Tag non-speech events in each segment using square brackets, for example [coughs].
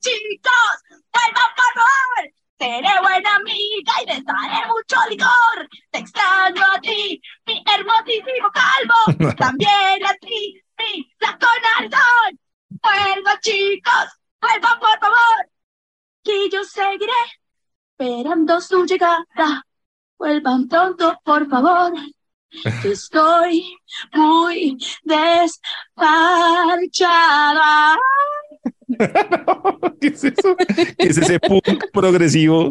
¡Vuelva, chicos! ¡Vuelva, por favor! Seré buena amiga y les daré mucho licor. Te extraño a ti, mi hermosísimo calvo. [laughs] También a ti, mi flaco narizón. ¡Vuelva, chicos! ¡Vuelva, por favor! Y yo seguiré esperando su llegada. Vuelvan pronto, por favor. que [laughs] Estoy muy desparchada. [laughs] ¿Qué es eso? ¿Qué es ese punk progresivo?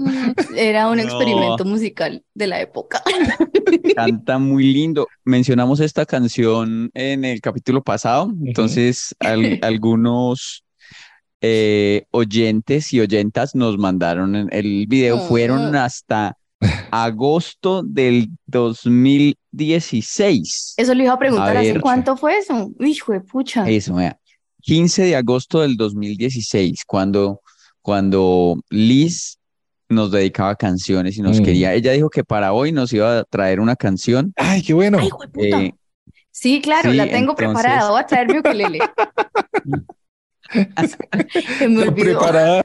Era un No. experimento musical de la época. [laughs] Canta muy lindo. Mencionamos esta canción en el capítulo pasado, entonces al- [laughs] algunos eh, oyentes y oyentas nos mandaron el video. Fueron Ah. hasta agosto del 2016. Eso le iba a preguntar, A ¿hace cuánto fue eso? Hijo de pucha. Eso, vea. 15 de agosto del 2016, cuando, cuando Liz nos dedicaba canciones y nos Mm. quería. Ella dijo que para hoy nos iba a traer una canción. Ay, qué bueno. Ay, eh, Sí, claro, sí, la tengo entonces- preparada. Voy a traer mi ukelele. Se me olvidó. Preparada,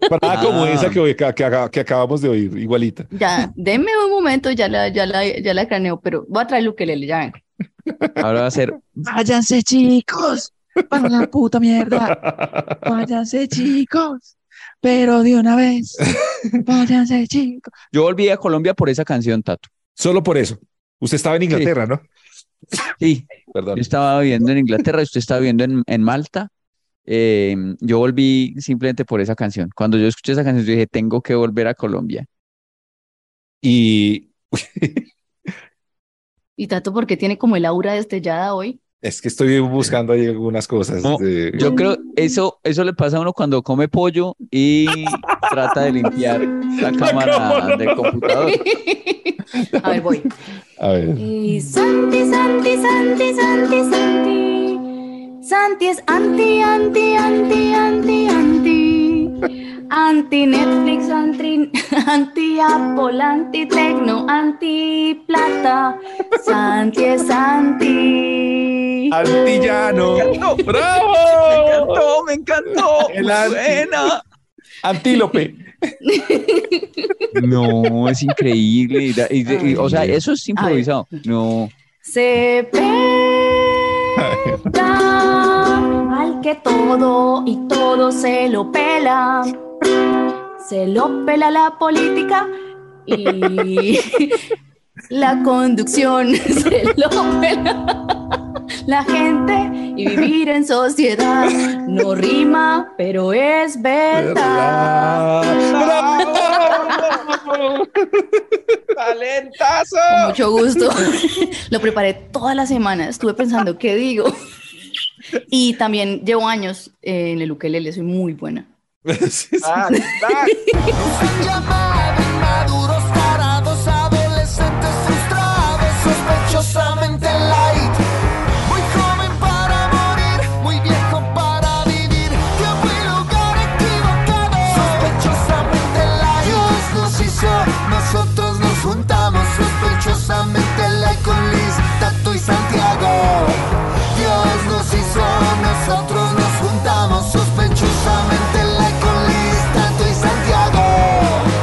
preparada como Ah. esa que, hoy- que, que- que acabamos de oír, igualita. Ya, denme un momento, ya la, ya la, ya la craneo, pero voy a traer el ukelele, ya ven. ahora va a ser, váyanse chicos, para la puta mierda, váyanse chicos, pero de una vez, váyanse chicos. Yo volví a Colombia por esa canción, Tato. Solo por eso. Usted estaba en Inglaterra, ¿no? Sí, Perdón. Yo estaba viviendo en Inglaterra, usted estaba viviendo en, en Malta. Eh, yo volví simplemente por esa canción. Cuando yo escuché esa canción, yo dije, tengo que volver a Colombia. Y Y Tato, porque tiene como el aura destellada hoy. Es que estoy buscando ahí algunas cosas. No, de- Yo creo eso, eso le pasa a uno cuando come pollo y [laughs] trata de limpiar la cámara cámara. del computador. A ver, voy. A ver. Y Santi, Santi, Santi, Santi, Santi. Santi es anti, anti, anti, anti, anti. Anti Netflix, anti, anti Apple, anti Tecno, anti Plata. Santi es anti. Antillano. Me [laughs] ¡Bravo! encantó, me encantó. El anti. buena. Antílope. No, es increíble. y da- y de- y- o sea, eso es improvisado. No. Se pega al que todo y todo se lo pela. Se lo pela la política y [laughs] la conducción. Se lo pela la gente y vivir en sociedad. No rima, pero es verdad. ¡Bravo! ¡Talentazo! Con mucho gusto. Lo preparé toda la semana. Estuve pensando qué digo. Y también llevo años en el ukelele. Soy muy buena. Sí, sí. llamado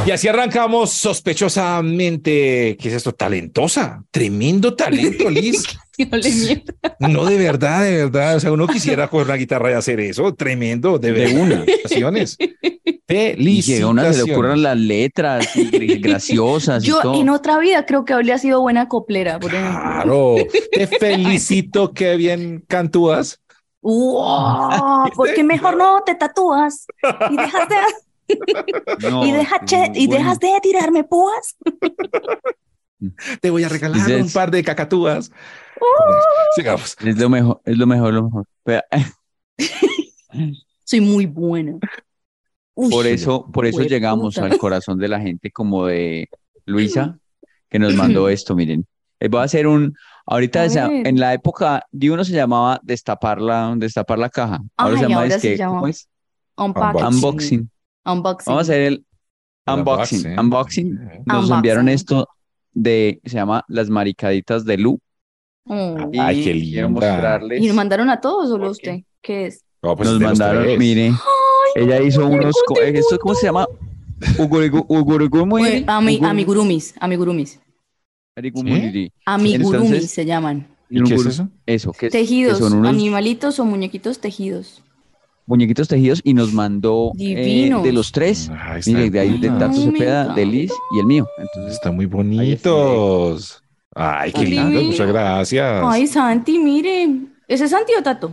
Y así arrancamos sospechosamente. ¿Qué es esto? Talentosa. Tremendo talento, [laughs] Liz. No de verdad, de verdad. O sea, uno quisiera coger una guitarra y hacer eso. Tremendo, de, De una. [laughs] Felicitaciones. Y que a una se le ocurran las letras [laughs] graciosas y Yo todo. en otra vida creo que habría sido buena coplera, por ejemplo. Claro, te felicito, qué bien cantúas. ¡Wow! ¿Por qué mejor no te tatúas? Y dejas de, No, y deja che- y bueno. dejas de tirarme púas. [laughs] Te voy a regalar Dices- un par de cacatúas. Sigamos. Es lo mejor, es lo mejor, lo mejor. Pero, Soy muy buena. Uy, Por eso, por eso llegamos al corazón de la gente como de Luisa, que nos mandó [clears throat] esto, miren. Eh, Voy a hacer un, ahorita en la época de uno se llamaba destapar la, destapar la caja. Ahora se llama ahora es se que, llama ¿cómo es? Unboxing. Unboxing. Unboxing. Vamos a hacer el El unboxing. unboxing. Unboxing. Nos Unboxing. enviaron esto de, se llama Las Maricaditas de Lu. Oh. Ay, qué quiero linda. mostrarles. ¿Y nos mandaron a todos solo Ok. usted? ¿Qué es? No, pues Nos mandaron, mire, ella hizo unos, co- ¿esto cómo se llama? Ugurigu- amigurumis, amigurumis. Amigurumis Entonces- se llaman. ¿Y qué es eso? Eso, que, que Tejidos, son unos animalitos o muñequitos tejidos. Muñequitos tejidos y nos mandó eh, de los tres. Ay, está Mire, de ahí de. Tato Cepeda, de Liz y el mío. Entonces, Están muy bonitos. Ay, qué lindo. Muchas gracias. Ay, Santi, mire. ¿Ese es Santi o Tato?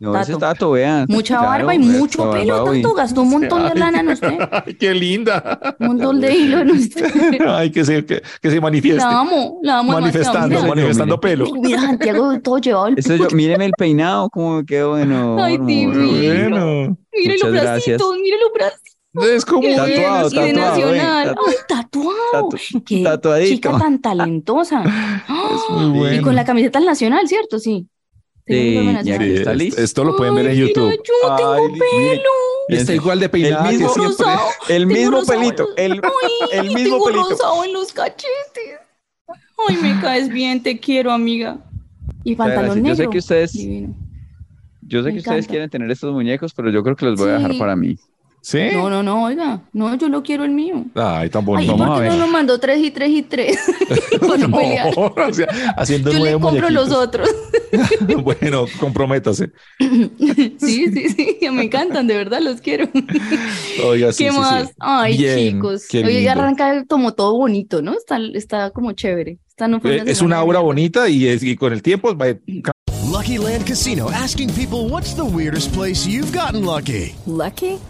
No, ese Tato. Tato, vean. Mucha Claro, barba y mucho pelo. Tato. Gastó un montón de lana en usted. [laughs] Ay, qué linda. Un montón de hilo en usted. [laughs] Ay, que se, que, que se manifieste. La amo, la amo. demasiado. manifestando, Mira, manifestando pelo. Mira, Santiago todo llevado el Esto yo, míreme el peinado, cómo me quedó bueno. Ay, divino. Bueno, Mire los Muchas gracias. bracitos, mire los bracitos. es como Tatuado, y de tatuado, nacional. tatu- Ay, tatuado. tatu- Qué tatuadito. chica tan talentosa. [laughs] muy Y bueno. con la camiseta nacional, ¿cierto? Sí. Tengo aquí está esto, Liz. esto lo pueden ver en mira, YouTube. yo tengo Ay, mire, pelo. Está igual de peinada El que mismo siempre. rosado. El Tengo mismo pelito, los- el, Ay, el mismo tengo pelito. rosado en los cachetes. Ay, me [laughs] caes bien, te quiero, amiga. Y pantalón gracias. Yo sé negro. que ustedes- Divino. Yo sé Me que ustedes quieren tener estos muñecos, pero yo creo que los voy a dejar Sí. para mí. ¿Sí? No, no, no, oiga. No, yo lo quiero el mío. Ay, tan Ay, bonito. ¿y por qué no nos mandó tres y tres y tres? [laughs] No pelear. No, o sea, haciendo Yo le compro los otros. [laughs] Bueno, comprométase. [laughs] Sí, sí, sí, me encantan, de verdad los quiero. Oiga, sí, ¿Qué sí, sí. más? Ay, Bien, chicos. qué Oye, arranca como todo bonito, ¿no? Está, está como chévere. Esta no Eh, Es una obra bonita y, es- y con el tiempo va Lucky Land Casino asking people what's the weirdest place you've gotten lucky? Lucky?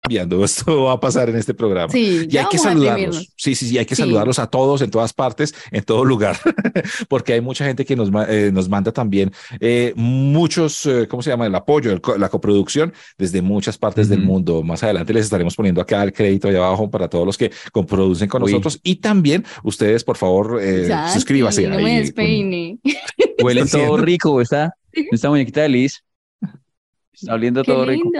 Cambiando. [laughs] Esto va a pasar en este programa. Sí, y ya hay que saludarlos. Sí, sí, sí, hay que Sí. saludarlos a todos, en todas partes, en todo lugar, [laughs] porque hay mucha gente que nos, eh, nos manda también eh, muchos, eh, ¿cómo se llama? El apoyo, el la coproducción desde muchas partes del mundo. Más adelante les estaremos poniendo acá el crédito allá abajo para todos los que coproducen con Uy. nosotros. Y también ustedes, por favor, eh, Santi, suscríbase. No ahí me. [laughs] Huele todo rico, ¿está? Esta muñequita de Liz. Está oliendo Qué todo rico.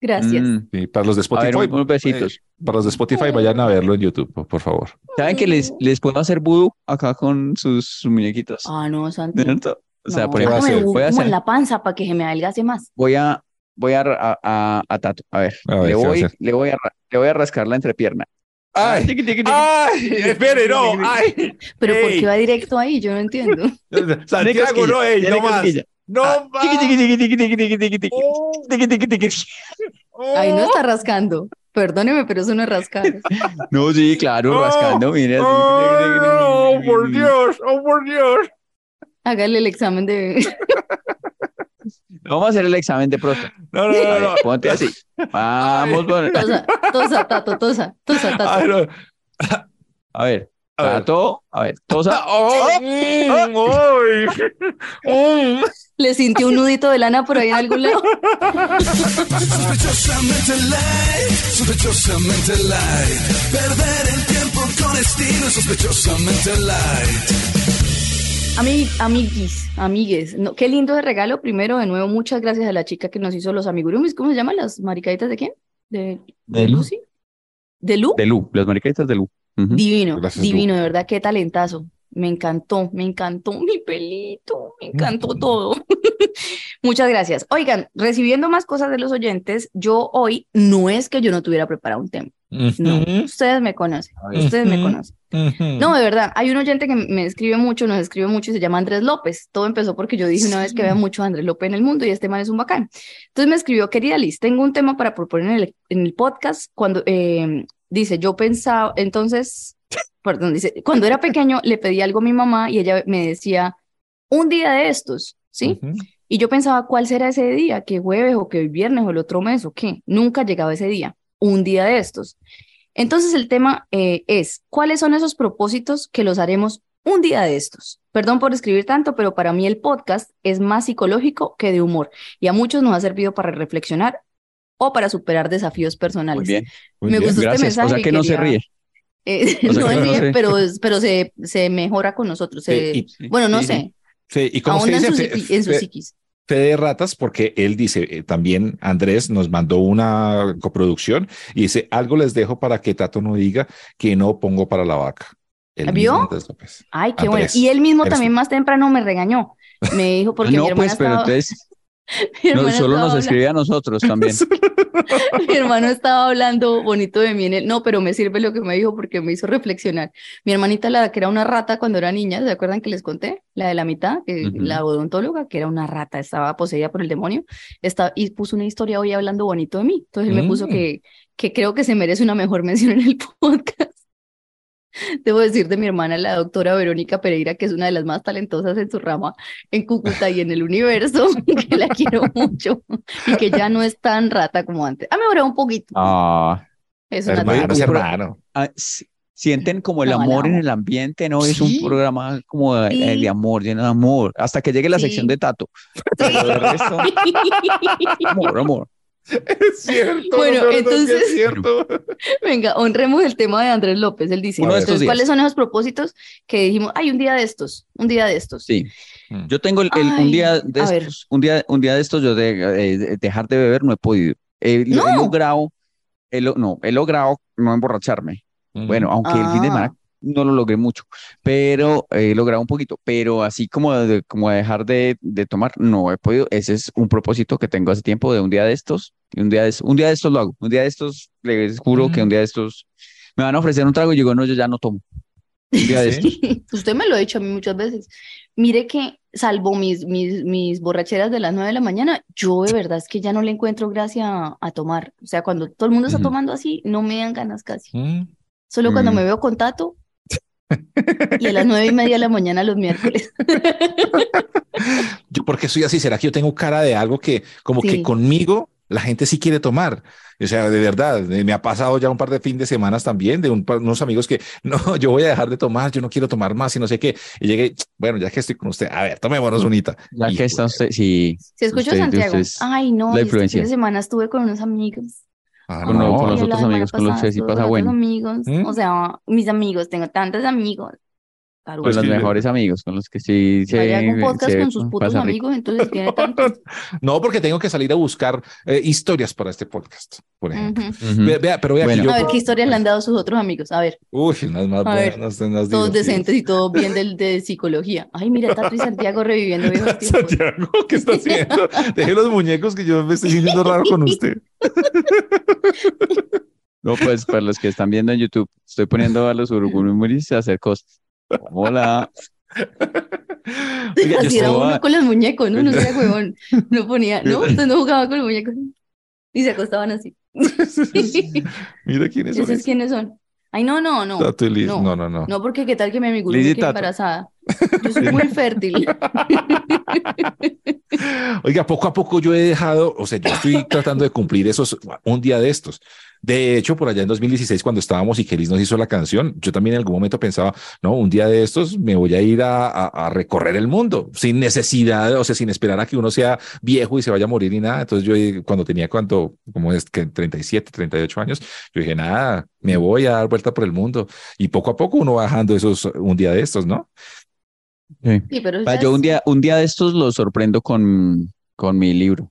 Gracias. Mm. Sí, para los de A ver, Spotify, unos besitos. eh, para los de Spotify, vayan a verlo en YouTube, por, por favor. ¿Saben que les, les puedo hacer vudú acá con sus, sus muñequitos? Ah, no, Santi. ¿Cierto? O sea, No, por ¿qué va a ejemplo, hacer? hágame voy a como en hacer, la panza para que se me adelgace más. voy a, voy a, a, a, a Tato. A ver, A ver, le ¿qué va a voy, hacer? le voy a, le voy a rascar la entrepierna. ¡Ay! Tiqui, tiqui. ¡Ay! Espere, no. ¡Ay! Pero ¿por Ey. qué va directo ahí? Yo no entiendo. [laughs] Santiago, no, ey, no más. No Ah. Oh, tiqui. Ahí no está rascando. Perdóneme, pero eso no es rascar. No, sí, claro, Oh, rascando, mire. así. Oh, por Dios, oh, por Dios. Hágale el examen de. Vamos a hacer el examen de próstata. No, no, no, no. ponte así. Vamos, bueno. Tosa, tosa, tato, tosa, tosa, tato. Ay, no. A ver, A ver. Tato, a ver, tosa. [laughs] Oh, [laughs] mm, ay. [laughs] Mm. Le sintió un nudito de lana por ahí en algún lado. Sospechosamente light, sospechosamente light. Perder el tiempo con estilo, sospechosamente light. Ami, amiguis, amigues. No, qué lindo de regalo. Primero, de nuevo, muchas gracias a la chica que nos hizo los amigurumis. ¿Cómo se llaman las maricaditas de quién? ¿De, de De Lu. Lucy? ¿De Lu? De Lu, las maricaditas de Lu. Divino, Gracias, divino, de verdad, qué talentazo. Me encantó, me encantó mi pelito, me encantó todo. [laughs] Muchas gracias. Oigan, recibiendo más cosas de los oyentes, yo hoy no es que yo no tuviera preparado un tema. No, ustedes me conocen, ustedes me conocen. No, de verdad, hay un oyente que me escribe mucho, nos escribe mucho y se llama Andrés López. Todo empezó porque yo dije una vez que vea mucho a Andrés López en el mundo y este man es un bacán. Entonces me escribió, querida Liz, tengo un tema para proponer en el, en el podcast cuando, eh, dice, yo pensaba, entonces, perdón, dice, cuando era pequeño le pedí algo a mi mamá y ella me decía, un día de estos, ¿sí? Y yo pensaba, ¿cuál será ese día? ¿Qué jueves o qué viernes o el otro mes o qué? Nunca llegaba ese día, un día de estos. Entonces el tema eh, es, ¿cuáles son esos propósitos que los haremos un día de estos? Perdón por escribir tanto, pero para mí el podcast es más psicológico que de humor y a muchos nos ha servido para reflexionar o para superar desafíos Muy personales. bien. Muy Me bien. gustó este Gracias. O mensaje sea y que no se ríe. Eh, O sea [laughs] no no bien, sé. pero, pero se, se mejora con nosotros. se- Sí, y- bueno, no sí, sé, sí. ¿y cómo se ahonda en dice? su, Fe- en su psiquis. Fe de ratas, porque él dice, eh, también Andrés nos mandó una coproducción y dice, algo les dejo para que Tato no diga que no pongo para la vaca. El ¿Vio? Andrés López. Ay, qué bueno. Andrés, Y él mismo también más temprano me regañó. Me dijo [laughs] porque no, mi hermana pues, pero estaba, entonces mi no, solo estaba nos habla- escribe a nosotros también. [laughs] [laughs] mi hermano estaba hablando bonito de mí en. No, pero me sirve lo que me dijo porque me hizo reflexionar. Mi hermanita, la que era una rata cuando era niña, ¿se acuerdan que les conté? La de la mitad, que Ujú. la odontóloga, que era una rata, estaba poseída por el demonio, está, y puso una historia hoy hablando bonito de mí. Entonces él me puso Mm. que, que creo que se merece una mejor mención en el [laughs] podcast. [laughs] Debo decir de mi hermana, la doctora Verónica Pereira, que es una de las más talentosas en su rama en Cúcuta y en el universo, [laughs] que la quiero mucho y que ya no es tan rata como antes. Ha mejorado un poquito. Ah, Es una Hermano, es hermano. ah, sienten como el No, amor en el ambiente, ¿no? Es un programa como de, Sí. de amor, lleno de amor, hasta que llegue la sección de Tato. Pero de resto, [laughs] amor, amor. Es cierto. Bueno, no, entonces- es cierto. [laughs] Venga, honremos el tema de Andrés López. Él dice, Uno de estos entonces, días. ¿cuáles son esos propósitos que dijimos, ay, un día de estos, un día de estos? Sí. Mm. Yo tengo el, el- un día de estos, un día, un día de estos yo de, eh, de- dejar de beber no he podido. He, lo- he No. logrado, he lo- no, he logrado no emborracharme. Bueno, aunque el fin de Ah. semana no lo logré mucho, pero he logrado un poquito. Pero así como de, como de dejar de, de tomar, no he podido. Ese es un propósito que tengo hace tiempo de un día de estos. Y un día de, un día de estos lo hago. Un día de estos, les juro que un día de estos me van a ofrecer un trago y digo, no, yo ya no tomo. Un día de [laughs] Sí. estos. [laughs] Usted me lo ha dicho a mí muchas veces. Mire que, salvo mis, mis, mis borracheras de las nueve de la mañana, yo de verdad es que ya no le encuentro gracia a, a tomar. O sea, cuando todo el mundo está Ujú. tomando así, no me dan ganas casi. Mm. Solo cuando Mm. me veo con Tato y a las nueve y media de la mañana los miércoles. Yo, porque soy así? ¿Será que yo tengo cara de algo que como que conmigo la gente sí quiere tomar? O sea, de verdad, me ha pasado ya un par de fin de semanas también de un par- unos amigos que [laughs] no, yo voy a dejar de tomar, yo no quiero tomar más y no sé qué. Y llegué, bueno, ya que estoy con usted, a ver, tomémonos unita. Ya Y, que está usted, sí. Se escucha usted- Santiago. usted es Ay, no, este fin influencia. de semana estuve con unos amigos. Ah, con, no. con los otros amigos, con los que sí pasa bueno. amigos. ¿Mm? O sea, mis amigos, tengo tantos amigos. Con Pues los que- mejores amigos, con los que sí se, Vaya un podcast se con sus putos rico. amigos, entonces tiene [laughs] tantos. No, porque tengo que salir a buscar eh, historias para este podcast, por ejemplo. Ujú. Ujú. Ve- Vea, pero vea Bueno. que yo. A ver qué historias le han dado sus otros amigos. A ver, Uy, unas más A ver, buenas, unas todos decentes y todo bien del, de psicología. Ay, mira, Tato y Santiago reviviendo [laughs] viejos tiempos. Santiago, ¿qué está haciendo? Deje los muñecos que yo me estoy sintiendo raro con usted. [laughs] No, pues para los que están viendo en YouTube, estoy poniendo a los uruguayos a hacer cosas. Hola. [laughs] Oiga, Así era estaba- uno con los muñecos, ¿no? No sea huevón. No ponía, no, [laughs] usted no jugaba con los muñecos. Y se acostaban así. [laughs] Mira quiénes son. ¿Esos esos. quiénes son? Ay, no, no, no. Tato y Liz. no. No, no, no. No, porque qué tal que mi amigo Liz quede embarazada. Yo soy muy fértil. Oiga, poco a poco yo he dejado, o sea, yo estoy tratando de cumplir esos un día de estos. De hecho, por allá en 2016, cuando estábamos y que Liz nos hizo la canción, yo también en algún momento pensaba, no, un día de estos me voy a ir a, a- a recorrer el mundo sin necesidad, o sea, sin esperar a que uno sea viejo y se vaya a morir ni nada. Entonces yo cuando tenía cuánto, como es que 37, 38 años, yo dije, nada, me voy a dar vuelta por el mundo. Y poco a poco uno va bajando esos un día de estos, ¿no? Sí. Sí, pero Yo es- un día, un día de estos los sorprendo con, con mi libro.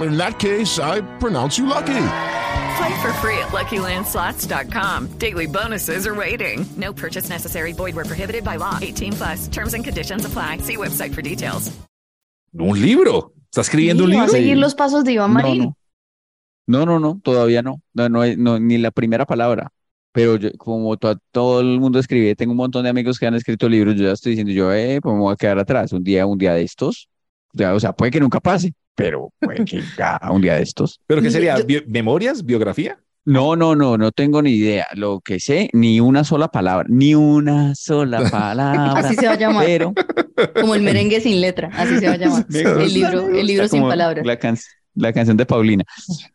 In that case, I pronounce you lucky. Play for free at LuckyLandSlots.com. Daily bonuses are waiting. No purchase necessary. Void where prohibited by law. 18 plus. Terms and conditions apply. See website for details. Un libro. ¿Está escribiendo un Sí, va a libro? seguir los pasos de Iván No, Marín. no. No, no, no, todavía no. No, no, no, ni la primera palabra. Pero yo, como to- todo el mundo escribe, tengo un montón de amigos que han escrito libros, yo ya estoy diciendo, yo, eh, pues me voy a quedar atrás. Un día, un día de estos. Ya, o sea, puede que nunca pase, pero puede que [laughs] ya un día de estos. ¿Pero qué sería? ¿Memorias? ¿Biografía? No, no, no, no tengo ni idea. Lo que sé, ni una sola palabra, ni una sola [laughs] palabra. Así se va a llamar. Pero Como el merengue sin letra, así se va a llamar. [laughs] El libro, el libro sin palabras. La, can- la canción de Paulina.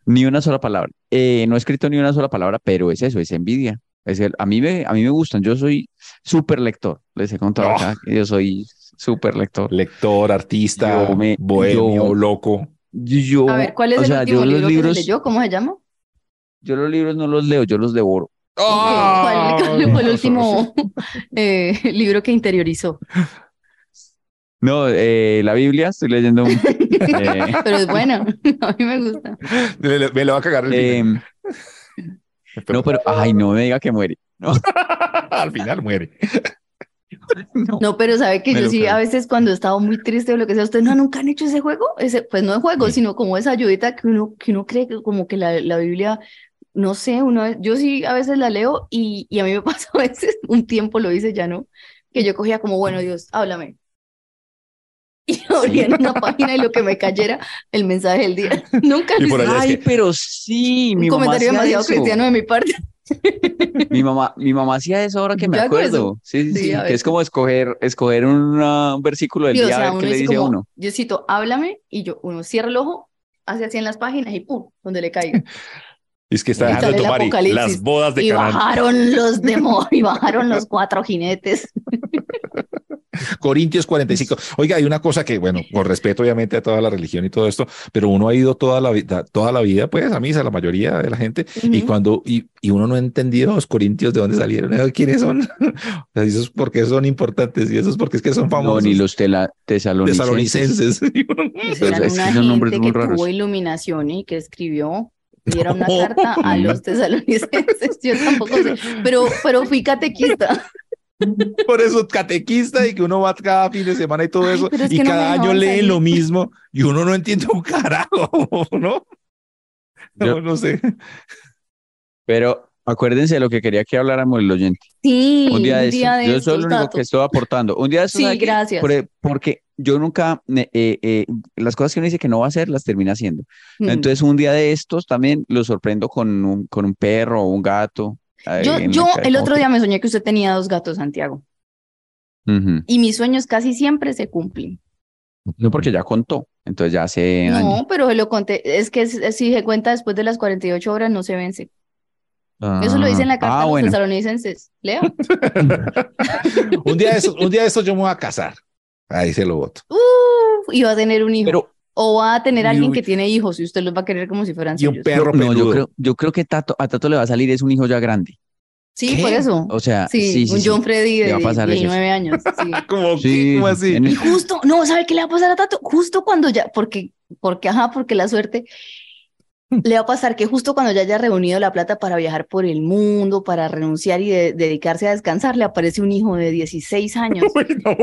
Ni una sola palabra. Eh, no he escrito ni una sola palabra, pero es eso, es envidia. Es el, a mí me, a mí me gustan. Yo soy súper lector. Les he contado Oh. acá yo soy súper lector. Lector, artista, Yo me- bohemio, yo- loco. Yo, A ver, ¿cuál es o el sea, último los libro que libros, se leyó? ¿Cómo se llama? yo los libros no los leo, yo los devoro. ¿Cuál, cuál fue el último [laughs] eh, libro que interiorizó? No, eh, la Biblia, estoy leyendo un, [laughs] eh, Pero es bueno, [laughs] a mí me gusta. Me, le- me lo va a cagar el em, no, pero, ay, no me diga que muere. No, Al final muere. [laughs] No, pero sabe que Me yo sí, creo. a veces cuando he estado muy triste o lo que sea, ¿ustedes no nunca han hecho ese juego? Ese, pues no es juego, sino como esa ayudita que uno, que uno cree que como que la, la Biblia, no sé, uno, yo sí a veces la leo y, y a mí me [laughs] pasa a veces, un tiempo lo hice, ya no, que yo cogía como, bueno, Dios, háblame. Y [laughs] abría en una página y lo que me cayera, el mensaje del día. Nunca lo hice. allá es Ay, que- pero sí, Un mi mamá comentario demasiado eso. cristiano de mi parte. Mi mamá, mi mamá hacía eso ahora que me Yo acuerdo. Sí, sí, Sí, que es como escoger, escoger una- un versículo del Sí, o día a sea, ver uno qué le dice a uno. Diosito, háblame, y yo, uno cierra el ojo, hace así en las páginas y pum, donde le caiga. [laughs] Es que está dejando de tomar las bodas de Y Canaán. bajaron los [laughs] demonios, [laughs] y bajaron los cuatro jinetes. Corintios 45. Oiga, hay una cosa que, bueno, con respeto obviamente a toda la religión y todo esto, pero uno ha ido toda la vida, toda la vida, pues, a misa, la mayoría de la gente, y Ujú. cuando, y, y uno no ha entendido los corintios de dónde salieron, ¿eh? quiénes son, [laughs] eso es porque son importantes y eso es porque es que son No, famosos. ni los tela- tesalonicenses. tesalonicenses. [laughs] Pues eran que una son nombres gente muy que raros. tuvo iluminación y que escribió, y era una No. carta a los tesalonicenses. [laughs] Yo tampoco sé, pero, pero fui catequista. [laughs] Por eso catequista y que uno va cada fin de semana y todo Ay, eso, es y no cada año dejaban lee salir. lo mismo y uno no entiende un carajo, [laughs] ¿no? No, Yo- no sé. Pero acuérdense de lo que quería que habláramos el oyente. Sí, Un día de estos. de Yo soy único datos. que estoy aportando. Un día de estos, Sí, gracias. Por- porque yo nunca, eh, eh, las cosas que uno dice que no va a hacer, las termina haciendo. Mm. Entonces, un día de estos también lo sorprendo con un, con un perro o un gato. Yo, yo el otro día me soñé que usted tenía dos gatos, Santiago, y mis sueños casi siempre se cumplen. No, porque ya contó. Entonces ya hace años. No, pero se lo conté. Es que si se cuenta después de las 48 horas no se vence. Eso lo dice en la carta Ah, a los bueno. tesalonicenses. Leo. [laughs] Un día de estos, un día de estos yo me voy a casar. Ahí se lo voto. Uf, y va a tener un hijo. Pero- o va a tener alguien que tiene hijos y usted los va a querer como si fueran Y un perro No, yo creo, yo creo que Tato, a Tato le va a salir es un hijo ya grande. Sí, ¿Qué? por eso. O sea, Sí, sí, sí, un sí. John Freddy de va a pasar eso. 19 años. sí. [laughs] ¿Cómo, Sí, ¿Cómo así? Y justo, no, ¿sabe qué le va a pasar a Tato? Justo cuando ya, porque, porque, ajá, porque la suerte le va a pasar que justo cuando ya haya reunido la plata para viajar por el mundo, para renunciar y de- dedicarse a descansar, le aparece un hijo de 16 años. [laughs] No,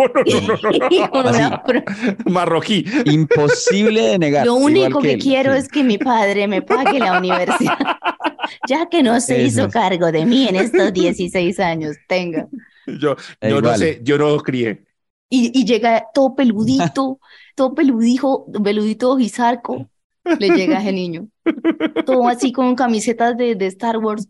[laughs] Marroquí. Imposible de negar. Lo único que él. quiero Sí. es que mi padre me pague la universidad, [laughs] ya que no se Eso hizo cargo de mí en estos 16 años. Tenga. Yo, yo no sé, yo no crié. Y, y llega todo peludito, todo peludijo, peludito ojizarco, le llega a ese niño. Todo así con camisetas de, de Star Wars,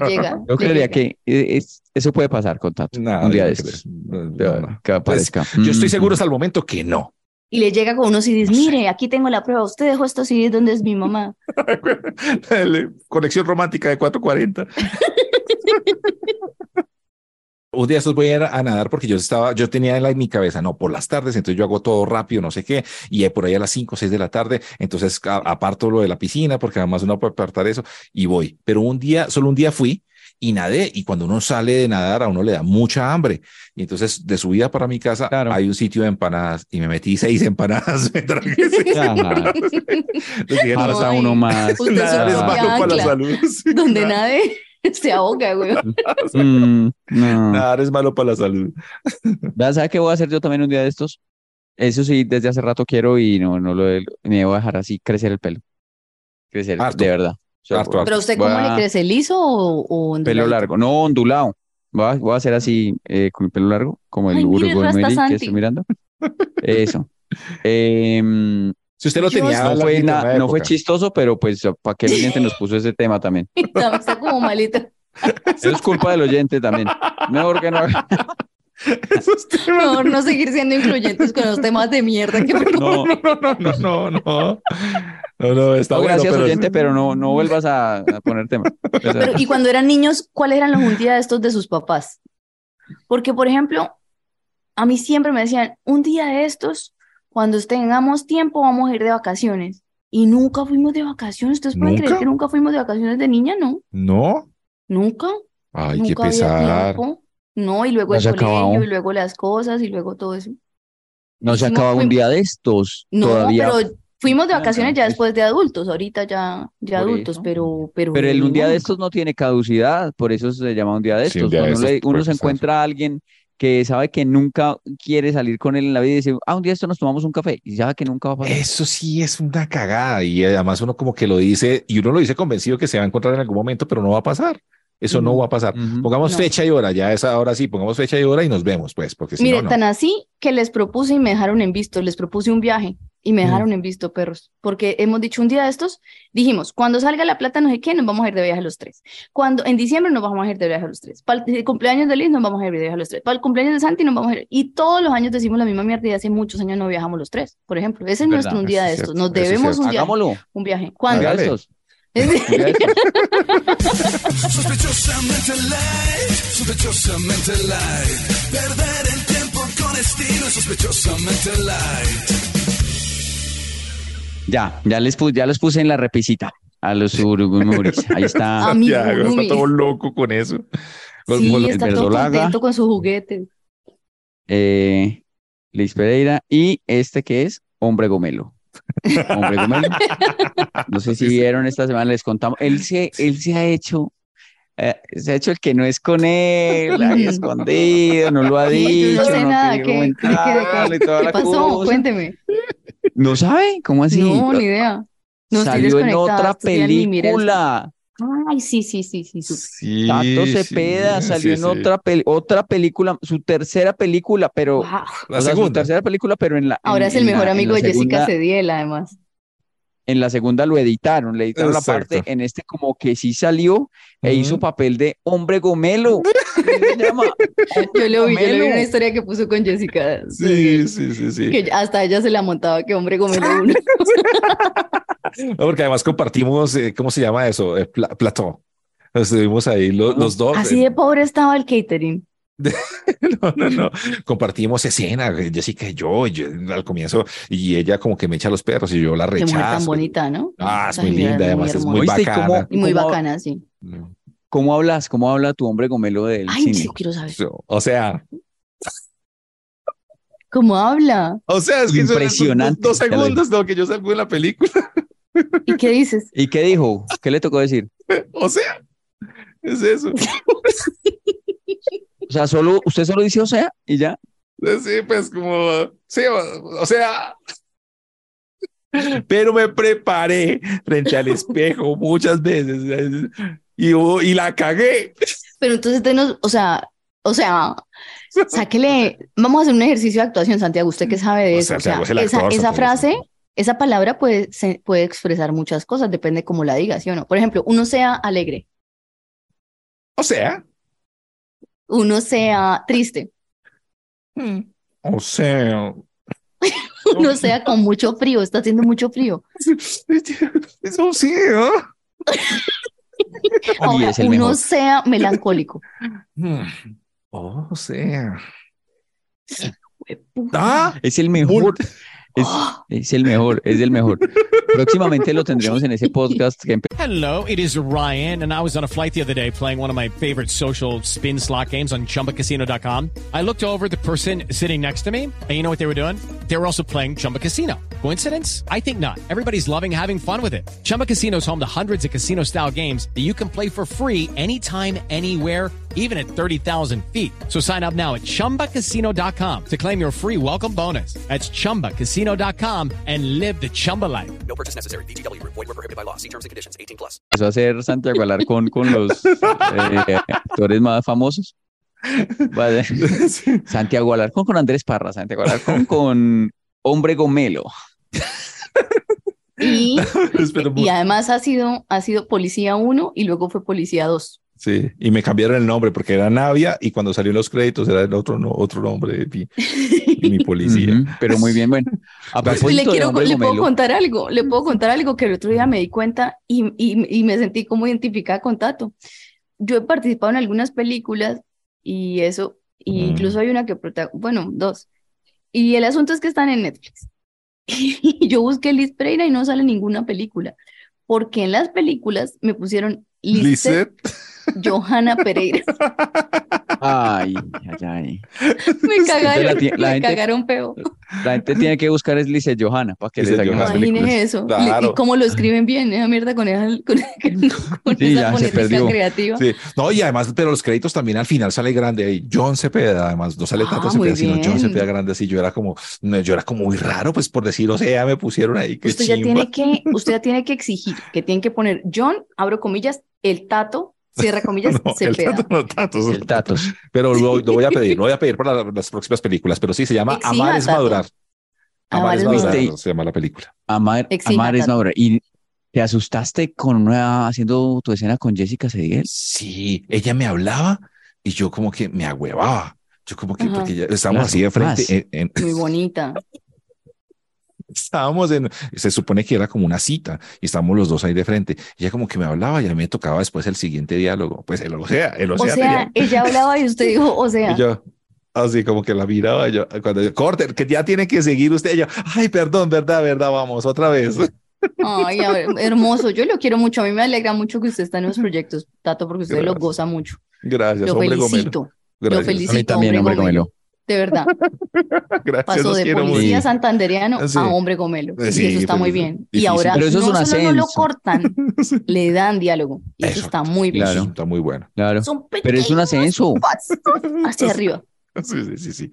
le [laughs] llega. Yo le creería llega. que eh, es- eso puede pasar con Tato. No, un día de no estos. No, no. Que Pues, aparezca. yo estoy Mm. seguro hasta el momento que no. Y le llega con unos CDs, mire, aquí tengo la prueba, usted dejó estos CDs donde es mi mamá. [laughs] Conexión romántica de 440. [laughs] Un día estos voy a ir a nadar porque yo estaba, yo tenía en, la- en mi cabeza, no, por las tardes, entonces yo hago todo rápido, no sé qué, y por ahí a las 5 o 6 de la tarde, entonces a- aparto lo de la piscina, porque además uno puede apartar eso, y voy. Pero un día, solo un día fui y nadé, y cuando uno sale de nadar, a uno le da mucha hambre. Y entonces, de subida para mi casa, Claro. hay un sitio de empanadas, y me metí seis [laughs] empanadas, me traje seis [laughs] empanadas. Entonces dije, no, uno más. es malo para la salud. [laughs] Donde nadie [laughs] se ahoga, güey. [laughs] [laughs] Mm, no. Nadar es malo para la salud. Vea, ¿Sabe qué voy a hacer yo también un día de estos? Eso sí, desde hace rato quiero y no, no lo he- me voy a dejar así crecer el pelo. crecer, Harto. de verdad. O sea, Harto, harto. ¿Pero usted cómo a- le crece? ¿Liso o, o Pelo onduladito? largo, no ondulado. Voy a, voy a hacer así eh, con mi pelo largo, como el Uruguay que estoy mirando. Eso. Em, Si usted lo tenía, no fue, na- no fue chistoso, pero pues para qué el oyente nos puso ese tema también. [laughs] Está, está como malito. Eso es culpa del oyente también. Mejor que no. Esos temas- Mejor no seguir siendo incluyentes con los temas de mierda que No, No, no, no, no, no. No, no, está no, bueno, gracias pero- oyente, pero no, no vuelvas a, a poner tema. Pero, y cuando eran niños, ¿cuáles eran los un día de estos de sus papás? Porque, por ejemplo, a mí siempre me decían, un día de estos, cuando tengamos tiempo, vamos a ir de vacaciones. Y nunca fuimos de vacaciones. ¿Ustedes pueden creer ¿Nunca? que nunca fuimos de vacaciones de niña? No, No. nunca. Ay, qué Nunca había pesar. No, y luego Ya el colegio, y luego las cosas, y luego todo eso. no se no acaba un día de estos. No, todavía. pero fuimos de vacaciones ya después de adultos, ahorita ya, ya adultos, eso. pero, pero, Pero el un día de estos no tiene caducidad, por eso se llama un día de Sí, estos. un día de Uno, estos le- uno se encuentra a alguien que sabe que nunca quiere salir con él en la vida y dice, ah, un día de estos nos tomamos un café y sabe que nunca va a pasar. Eso sí es una cagada y además uno como que lo dice y uno lo dice convencido que se va a encontrar en algún momento, pero no va a pasar. Eso no va a pasar. Pongamos No. fecha y hora, ya es ahora sí, pongamos fecha y hora y nos vemos, pues, porque si Mire, no, no. tan así que les propuse y me dejaron en visto, les propuse un viaje y me Mm. dejaron en visto, perros, porque hemos dicho un día de estos, dijimos, cuando salga la plata, no sé qué, nos vamos a ir de viaje los tres. Cuando en diciembre nos vamos a ir de viaje los tres. Para el cumpleaños de Liz nos vamos a ir de viaje los tres. Para el cumpleaños de Santi nos vamos a ir. Y todos los años decimos la misma mierda y hace muchos años no viajamos los tres, por ejemplo. Ese es Verdad, nuestro un día de estos. Nos debemos un viaje. Hagámoslo. Un viaje. ¿Cuándo? [laughs] Un día. Sospechosamente light, sospechosamente light. Perder el tiempo con estilo, sospechosamente light. Ya, ya les, pu- ya los puse en la repesita a los urugumuris. Ahí está. [laughs] Ya, está todo loco con eso. Con- Sí, con- está el todo verdolaga. contento con sus juguetes. eh, Liz Pereira y este que es Hombre Gomelo. Hombre Gomelo. [laughs] No sé si vieron esta semana, les contamos. Él se, él se ha hecho, eh, se ha hecho el que no es con él, [laughs] ahí escondido, no lo ha Sí, dicho, yo no sé no nada. ¿Qué, qué, qué- comentarle y qué- toda qué la pasó? cosa. Cuénteme. ¿No sabe? ¿Cómo así? No, ni idea. No Salió en otra película. Ay, sí, sí, sí, sí. Sí, Tato sí, Cepeda salió sí, en sí. otra peli- otra película, su tercera película, pero Wow. La o sea, su segunda. tercera película, pero en la Ahora en- es el mejor la- amigo de Jessica Cediel, además. En la segunda lo editaron, le editaron la parte, en este como que sí salió e hizo papel de hombre gomelo. [laughs] ¿Cómo se llama? Yo lo vi, yo lo vi en Gomelo. una historia que puso con Jessica. Sí, sí, sí, sí. Que hasta ella se la montaba, que hombre gomelo [laughs] uno. No, porque además compartimos, eh, ¿cómo se llama eso? Eh, pla- platón. Estuvimos ahí lo- los, dos. Así eh, de pobre estaba el catering. [laughs] No, no, no. Compartimos escena, eh, Jessica y yo, y yo al comienzo, y ella como que me echa los perros y yo la Qué mujer tan rechazo. bonita, ¿no? Ah, es Esa muy linda, además es muy ¿Oíste? ¿Y bacana. cómo- Y muy ¿Cómo- bacana, sí. ¿Cómo hablas? ¿Cómo habla tu hombre gomelo del Ay, sí, cine? yo quiero saber. O sea, ¿Cómo habla? o sea, es que Impresionante. Dos, dos lo segundos, no, que yo salgo en la película. [laughs] ¿Y qué dices? ¿Y qué dijo? ¿Qué le tocó decir? O sea, es eso. [laughs] O sea, solo, usted solo dice o sea y ya. Sí, pues como, sí, o, o sea, pero me preparé frente al espejo muchas veces y, y la cagué. Pero entonces denos, o sea, o sea, sáquele, vamos a hacer un ejercicio de actuación, Santiago, usted que sabe de O eso. sea, O sea, esa, actor, esa frase, esa palabra puede, se, puede expresar muchas cosas, depende cómo la diga, ¿sí o no? Por ejemplo, uno sea alegre, O sea, uno sea triste, o sea, [laughs] uno sea con mucho frío, está haciendo mucho frío. [laughs] eso sí, [laughs] el uno mejor. sea melancólico. Hmm. O sea. Ah, Es el mejor. Es, es el mejor, es el mejor. Próximamente lo tendremos en ese podcast que Hello, it is Ryan, and I was on a flight the other day playing one of my favorite social spin slot games on chumbacasino.com. I looked over the person sitting next to me, and you know what they were doing? They were also playing Chumba Casino. Coincidence? I think not. Everybody's loving having fun with it. Chumba Casino is home to hundreds of casino style games that you can play for free anytime, anywhere, even at 30,000 feet. So sign up now at chumbacasino.com to claim your free welcome bonus. That's chumbacasino.com and live the Chumba life. No purchase necessary. VGW Group. Void were prohibited by law. See terms and conditions. 18 plus. Empezó a hacer Santiago Alarcón con los eh, actores más famosos. Vale. [laughs] Santiago Alarcón con Andrés Parra, Santiago Alarcón con Hombre Gomelo. Y, [laughs] y además ha sido, ha sido policía 1 y luego fue policía 2. Sí, y me cambiaron el nombre porque era Navia y cuando salió los créditos era el otro, no, otro nombre de mi, de mi policía. Pero muy bien, bueno. [laughs] A Y le, quiero, le puedo contar algo, le puedo contar algo que el otro día me di cuenta y, y, y me sentí como identificada con Tato. Yo he participado en algunas películas y eso, y Mm. incluso hay una que, bueno, dos. Y el asunto es que están en Netflix. [laughs] Y yo busqué Liz Pereira y no sale ninguna película, porque en las películas me pusieron Lisette Johanna Pereira. Ay, ay, ay. Me cagaron, la me gente- cagaron feo. La gente tiene que buscar es Lice Johanna para que Johanna. Imagine eso. Claro. Y cómo lo escriben bien, esa mierda con esa, con, con [laughs] Sí, esa ya se perdió. creativa. Sí. No, y además, pero los créditos también al final sale grande ahí. John Cepeda, además, no sale tanto Ah, muy Cepeda, sino John bien. Cepeda grande así. Yo era como, yo era como muy raro, pues por decir, o sea, me pusieron ahí, qué Usted ya tiene que, usted ya [laughs] tiene que exigir que tienen que poner John, abro comillas, el tato, cierra comillas, [laughs] No, el Cepeda. tato, no, tatos, El Tatos. Pero lo, lo voy a [laughs] pedir, lo voy a pedir para la- las próximas películas, pero sí, se llama Exija, Amar es Tato. Madurar. Amar es Amar es Madurar, Madurar. se llama la película. Amar, amar es. Maura. ¿Y te asustaste con una, haciendo tu escena con Jessica Cediel? Sí, ella me hablaba y yo como que me agüevaba. Yo como que, Ajá. porque ya estábamos Claro, así de frente, más. en- en- Muy bonita. Estábamos en, se supone que era como una cita y estábamos los dos ahí de frente. Ella como que me hablaba y a mí me tocaba después el siguiente diálogo. Pues el o sea, el o O sea, tenía- ella hablaba y usted dijo, o sea, [laughs] y yo así como que la miraba yo cuando yo, corte, que ya tiene que seguir usted. Y yo, ay, perdón, verdad, verdad, vamos otra vez. ay, a ver, hermoso. Yo lo quiero mucho. A mí me alegra mucho que usted está en los proyectos, Tato, porque usted lo goza mucho. Gracias, Lo hombre Gomelo. felicito. Lo felicito, A mí también, hombre Gomelo. De verdad. [laughs] Gracias, Pasó de policía santanderiano Sí. a hombre gomelo. Y eso está muy es bien. Y ahora Pero eso es no un solo no lo ascenso. cortan, [laughs] le dan diálogo. Y eso Eso. está muy bien. Claro. Está muy bueno. Claro. Son Pero es un ascenso. [laughs] hacia arriba. Sí, sí, sí, sí.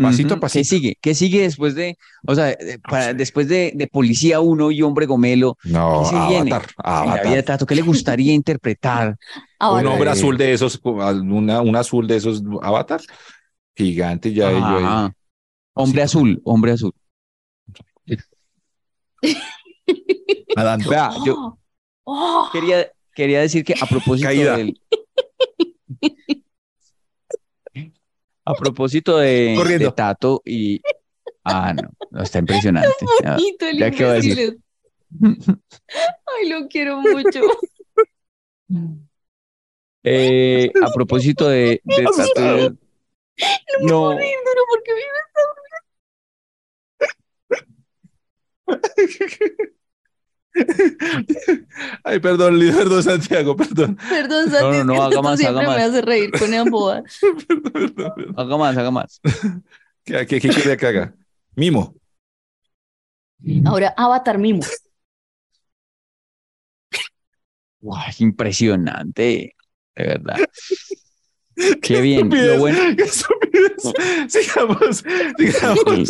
Pasito a ujú. pasito. ¿Qué sigue? ¿Qué sigue después de, o sea, de- para- después de, de Policía 1 y Hombre Gomelo? No, ¿Qué se viene? Avatar, Avatar. vida de Tato, ¿qué le gustaría interpretar? Un hombre Eh. azul de esos, una, un azul de esos Avatar, gigante ya. ahí. Ajá. Hombre azul, hombre azul. [laughs] Nadando. Vea, yo Oh, oh. quería, quería decir que a propósito Caída. del... A propósito de, Corriendo. de Tato y... Ah, no, no, está impresionante. [laughs] Ya- Bonito el ya qué va a decir. imbécil. Ay, lo quiero mucho. Eh, a propósito de, de Tato... No, Ay, duro porque vive [laughs] Ay, perdón, perdón, Santiago, perdón. Perdón, No, Santi, no, es no, que haga más, siempre haga me más. hace reír con esa boba. [laughs] Perdón, perdón, perdón. haga más, haga más. ¿Qué, qué, qué quiere que haga? Mimo. Ahora, Avatar Mimo. Guau, impresionante, de verdad. Qué bien. Lo Estupidez, bueno, qué [laughs] estupidez. Sigamos, sigamos.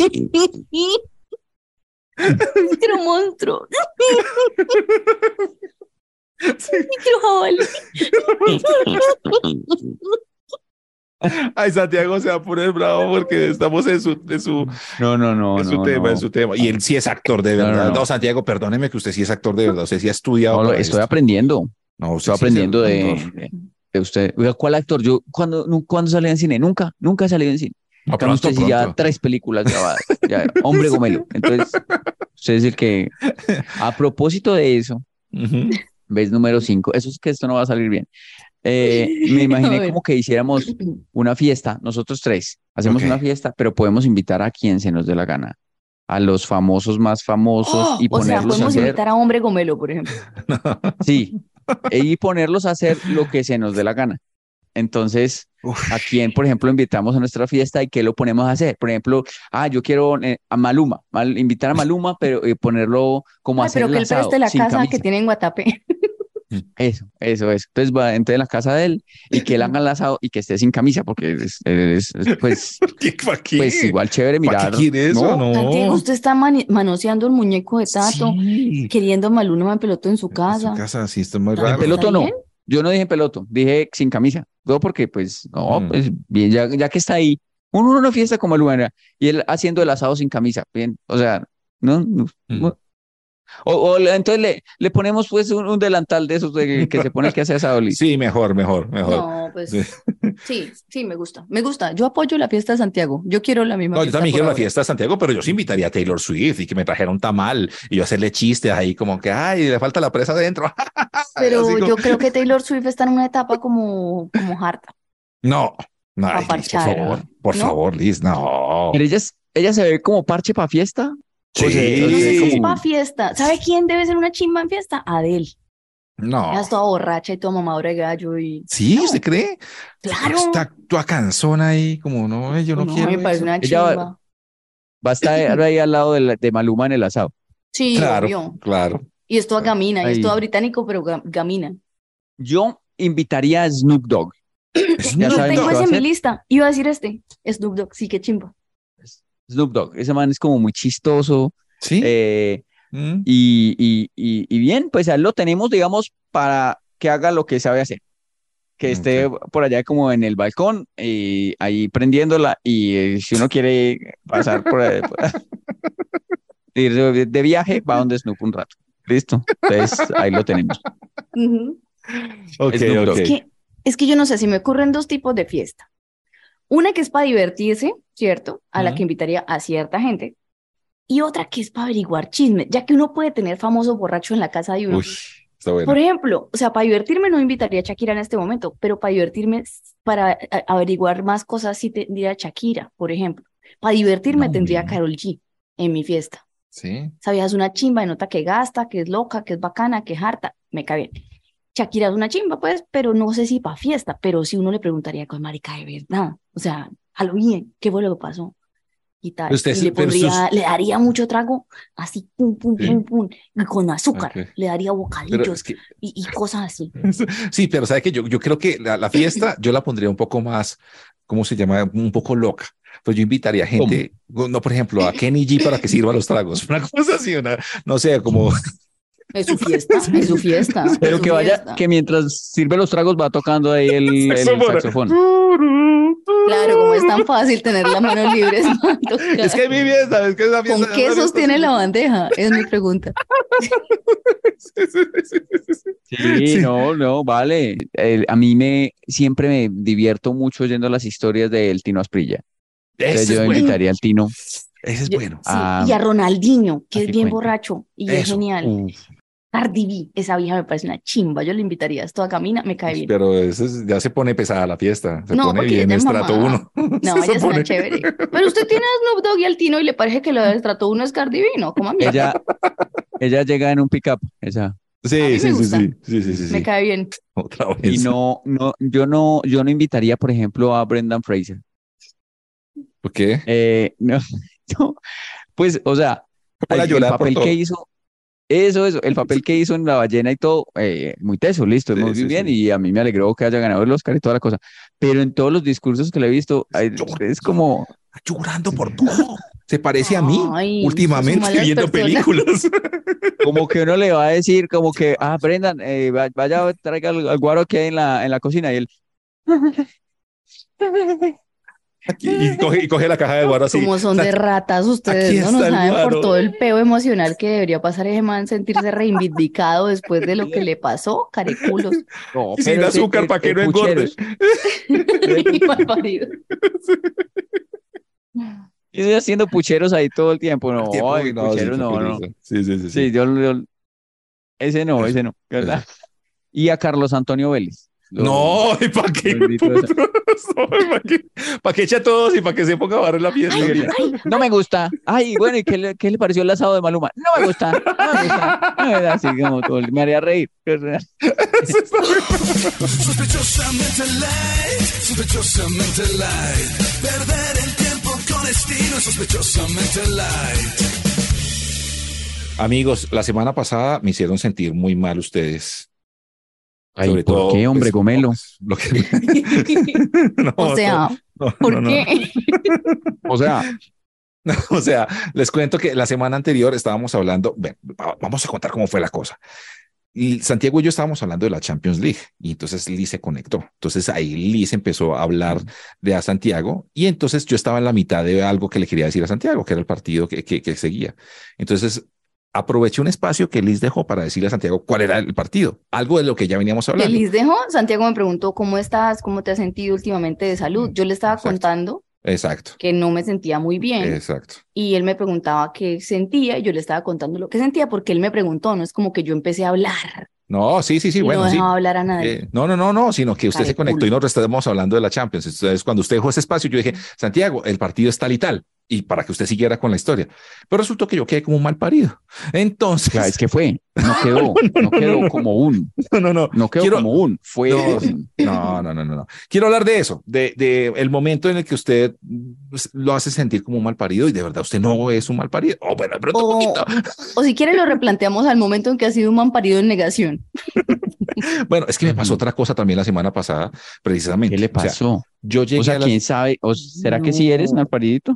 Quiero monstruo. Quiero jabalí. Ay, Santiago se va a poner bravo porque estamos en su, en su, no, no, no, en su no, tema, no. en su tema. Y él sí es actor de No, no, verdad. No, no. Santiago, perdóneme que usted sí es actor de verdad. Usted sí ha estudiado. No, lo- estoy esto. aprendiendo. No, usted Estoy sí aprendiendo de. De, usted. Oiga, ¿cuál actor? Yo, cuando, ¿cuándo salí en cine? Nunca, nunca he salido en cine. No, En cambio, pronto, usted sí ya pronto. tres películas grabadas. Ya, hombre gomelo. Entonces, usted es el que. A propósito de eso, Ujú. vez número cinco. Eso es que esto no va a salir bien. Eh, me [laughs] imaginé como que hiciéramos una fiesta, nosotros tres. Hacemos Ok. una fiesta, pero podemos invitar a quien se nos dé la gana. A los famosos más famosos Oh, y o sea, ponerlos a podemos hacer. invitar a Hombre Gomelo, por ejemplo. [laughs] Sí, y ponerlos a hacer lo que se nos dé la gana. Entonces, ¿a quién, por ejemplo, invitamos a nuestra fiesta y qué lo ponemos a hacer? Por ejemplo, ah, yo quiero eh, a Maluma, mal- invitar a Maluma, pero eh, ponerlo como Ay, hacer pero el que él preste la casa camisa. que tiene en Guatapé. [laughs] Eso, eso, eso. Entonces va entonces en la casa de él y que él haga el [laughs] asado y que esté sin camisa, porque es, es- es, pues, [laughs] ¿Para qué? pues igual chévere ¿Para mirar. qué quiere eso? No. Santiago, usted está manoseando el muñeco de Tato, Sí. queriendo a Maluma en peloto en su En casa. su casa sí está muy ¿Está En raro. peloto no. Yo no dije en peloto, dije sin camisa. No, porque pues, no, Mm. pues bien, ya, ya que está ahí, uno en una fiesta como Maluma y él haciendo el asado sin camisa, bien, o sea, no, no, Mm. no. O, o le- entonces le, le ponemos pues un, un delantal de esos de que se pone el que hace asado. Sí, mejor, mejor, mejor. No, pues Sí. sí, sí, me gusta, me gusta. Yo apoyo la fiesta de Santiago. Yo quiero la misma No, yo fiesta también por quiero la ahora. fiesta de Santiago, pero yo sí invitaría a Taylor Swift y que me trajera un tamal y yo hacerle chistes ahí como que, ay, le falta la presa adentro. [laughs] Pero como- yo creo que Taylor Swift está en una etapa como, como harta. No, no, Liz, por favor, por ¿no? favor, Liz, no. Pero ella, es- ella se ve como parche para fiesta. Sí. O sea, No para fiesta. ¿Sabe quién debe ser una chimba en fiesta? Adele. No. Ya es toda borracha y toda mamadora de gallo y ¿Sí? ¿Usted cree? claro. Está toda cansona ahí, como no, yo no, No, quiero. me parece eso". una Ella va- chimba. Va a estar [laughs] ahí al lado de, la- de Maluma en el asado. Sí, Claro, obvio. claro. Y es toda gamina, y es Ahí. toda británico, pero ga- gamina. Yo invitaría a Snoop Dogg. [coughs] Ya Yo saben tengo ese en mi lista. Iba a decir este. Snoop Dogg, sí, qué chimba. Snoop Dogg. Ese man es como muy chistoso. Sí. eh, Mm. y, y, y, y bien, pues a él lo tenemos, digamos, para que haga lo que sabe hacer. Que esté por allá como en el balcón y ahí prendiéndola y eh, si uno quiere pasar por, ahí- por- [laughs] ir de, de viaje, va donde Snoop un rato. Listo. Entonces ahí lo tenemos. Ujú. Ok, Snoop Dogg. ok. Es que, es que yo no sé, si me ocurren dos tipos de fiesta. Una que es para divertirse, ¿cierto? A la que invitaría a cierta gente. Y otra que es para averiguar chisme, ya que uno puede tener famosos borrachos en la casa de uno. Uy, está bueno. Por ejemplo, o sea, para divertirme no invitaría a Shakira en este momento, pero para divertirme, para a- averiguar más cosas, sí tendría a Shakira, por ejemplo. Para divertirme No, tendría a. Carol G en mi fiesta. Sí. Sabías una chimba, de nota que gasta, que es loca, que es bacana, que es harta, me cae bien. Shakira es una chimba, pues, pero no sé si para fiesta, pero si uno le preguntaría con marica de verdad, o sea, a lo bien, ¿qué fue lo que pasó? Y tal, Usted y le pondría, sus- le daría mucho trago, así, pum, pum, Sí. pum, pum, y con azúcar, Ok. le daría bocadillos es que, y, y cosas así. [laughs] sí, pero sabe que yo, yo creo que la, la fiesta yo la pondría un poco más, ¿cómo se llama? Un poco loca. Pues yo invitaría a gente, no, por ejemplo, a Kenny G para que sirva los tragos, [laughs] una cosa así, una, no sé, como, [laughs] Es su fiesta, [laughs] es su fiesta. es Pero su que vaya, fiesta. que mientras sirve los tragos va tocando ahí el, [laughs] el Saxofón. Claro, como es tan fácil tener las manos libres. [laughs] es que es mi fiesta, es que es la fiesta. ¿Con qué sostiene la bandeja? Es mi pregunta. Sí, no, no, vale. El- a mí me siempre me divierto mucho oyendo las historias del Tino Asprilla. Entonces Ese yo es bueno. invitaría al Tino. Ese es Yo- bueno. Sí, Ah, y a Ronaldinho, que a es bien borracho y es genial. Uf, Cardi B, esa vieja me parece una chimba. Yo la invitaría. Es toda camina, me cae bien. Pero eso es- ya se pone pesada la fiesta, se No, pone bien ella es estrato mamada. uno. No, [laughs] Se ella es una pone- chévere. Pero usted tiene a Snoop Dogg y al Tino y le parece que lo del trato uno es Cardi B, ¿no? Como a mí. ella, ella llega en un pickup, esa. A mí Sí, sí, sí, sí, sí, sí, sí, Me cae bien. Otra Y vez. no, no, yo no, yo no invitaría, por ejemplo, a Brendan Fraser. ¿Por qué? Eh, no, [laughs] no, pues, o sea, Para el, el llorar por papel todo. que hizo, eso, eso, el papel que hizo en La Ballena y todo, eh, muy teso, listo, Sí, muy sí, bien, sí. y a mí me alegró que haya ganado el Oscar y toda la cosa, pero en todos los discursos que le he visto, ay, es como, Llorando por todo. Se parece a mí Ay, últimamente [laughs] viendo personas. películas. como que uno le va a decir, como que, ah, Brendan, eh, va- vaya, traiga al, al guaro que hay en la, en la cocina, y él, [laughs] y, coge, y coge la caja de guaro así. Como son de ratas ustedes, ¿no? No saben por todo el peo emocional que debería pasar ese man, sentirse reivindicado después de lo que le pasó, careculos. [laughs] no, Y sin azúcar para que no engorde. pucheros. Y [laughs] mal [laughs] parido. Y estoy haciendo pucheros ahí todo el tiempo, no, Tiempo, ay, uy, no, pucheros, no, no. Sí, sí, sí. Sí, yo, yo- ese no, ese no, ¿verdad? Y a Carlos Antonio Vélez. [laughs] No, ¿y para qué? ¿Para qué? ¿Para qué echa a todos y para que se ponga a barrer la fiesta? No me gusta. Ay, bueno, ¿y qué le, qué le pareció el asado de Maluma? No me gusta. No me gusta. No me da así como todo. Me haría reír. Sospechosamente light, sospechosamente light. Perder el tiempo con estilo, sospechosamente light. Amigos, la semana pasada me hicieron sentir muy mal ustedes. Ay, Sobre ¿por todo, qué, hombre, pues, gomelo? Lo que... [laughs] [laughs] No, O sea, no, ¿por no, no. qué? O sea, [laughs] O sea, les cuento que la semana anterior estábamos hablando, ven, va- vamos a contar cómo fue la cosa. Y Santiago y yo estábamos hablando de la Champions League y entonces Lee se conectó. Entonces ahí se empezó a hablar de a Santiago y entonces yo estaba en la mitad de algo que le quería decir a Santiago, que era el partido que, que, que seguía. Entonces aproveché un espacio que Liz dejó para decirle a Santiago cuál era el partido, algo de lo que ya veníamos hablando. Feliz dejó, Santiago me preguntó cómo estás, cómo te has sentido últimamente de salud. Yo le estaba Exacto. contando Exacto, que no me sentía muy bien exacto. y él me preguntaba qué sentía y yo le estaba contando lo que sentía porque él me preguntó, no es como que yo empecé a hablar No, sí, sí, sí, y bueno, no sí. dejaba hablar a nadie. Eh, no, no, no, no, sino que usted se conectó y nos estábamos hablando de la Champions. Entonces, cuando usted dejó ese espacio, yo dije, Santiago, el partido es tal y tal, y para que usted siguiera con la historia. Pero resultó que yo quedé como un mal parido. Entonces, ya, es que fue. No [laughs] quedó. No quedó como un. no, no, no. No quedó Quiero- como un. Fue. No, no, no, no, no. Quiero hablar de eso, de, de el momento en el que usted pues, lo hace sentir como un mal parido y de verdad usted no es un mal parido. Oh, bueno, de pronto un O, poquito. o si quiere lo replanteamos al momento en que ha sido un man parido en negación. [laughs] Bueno, es que me pasó otra cosa también la semana pasada, precisamente. ¿Qué le O sea, pasó? yo llegué O sea, a las- quién sabe. ¿O será que sí eres mal paridito?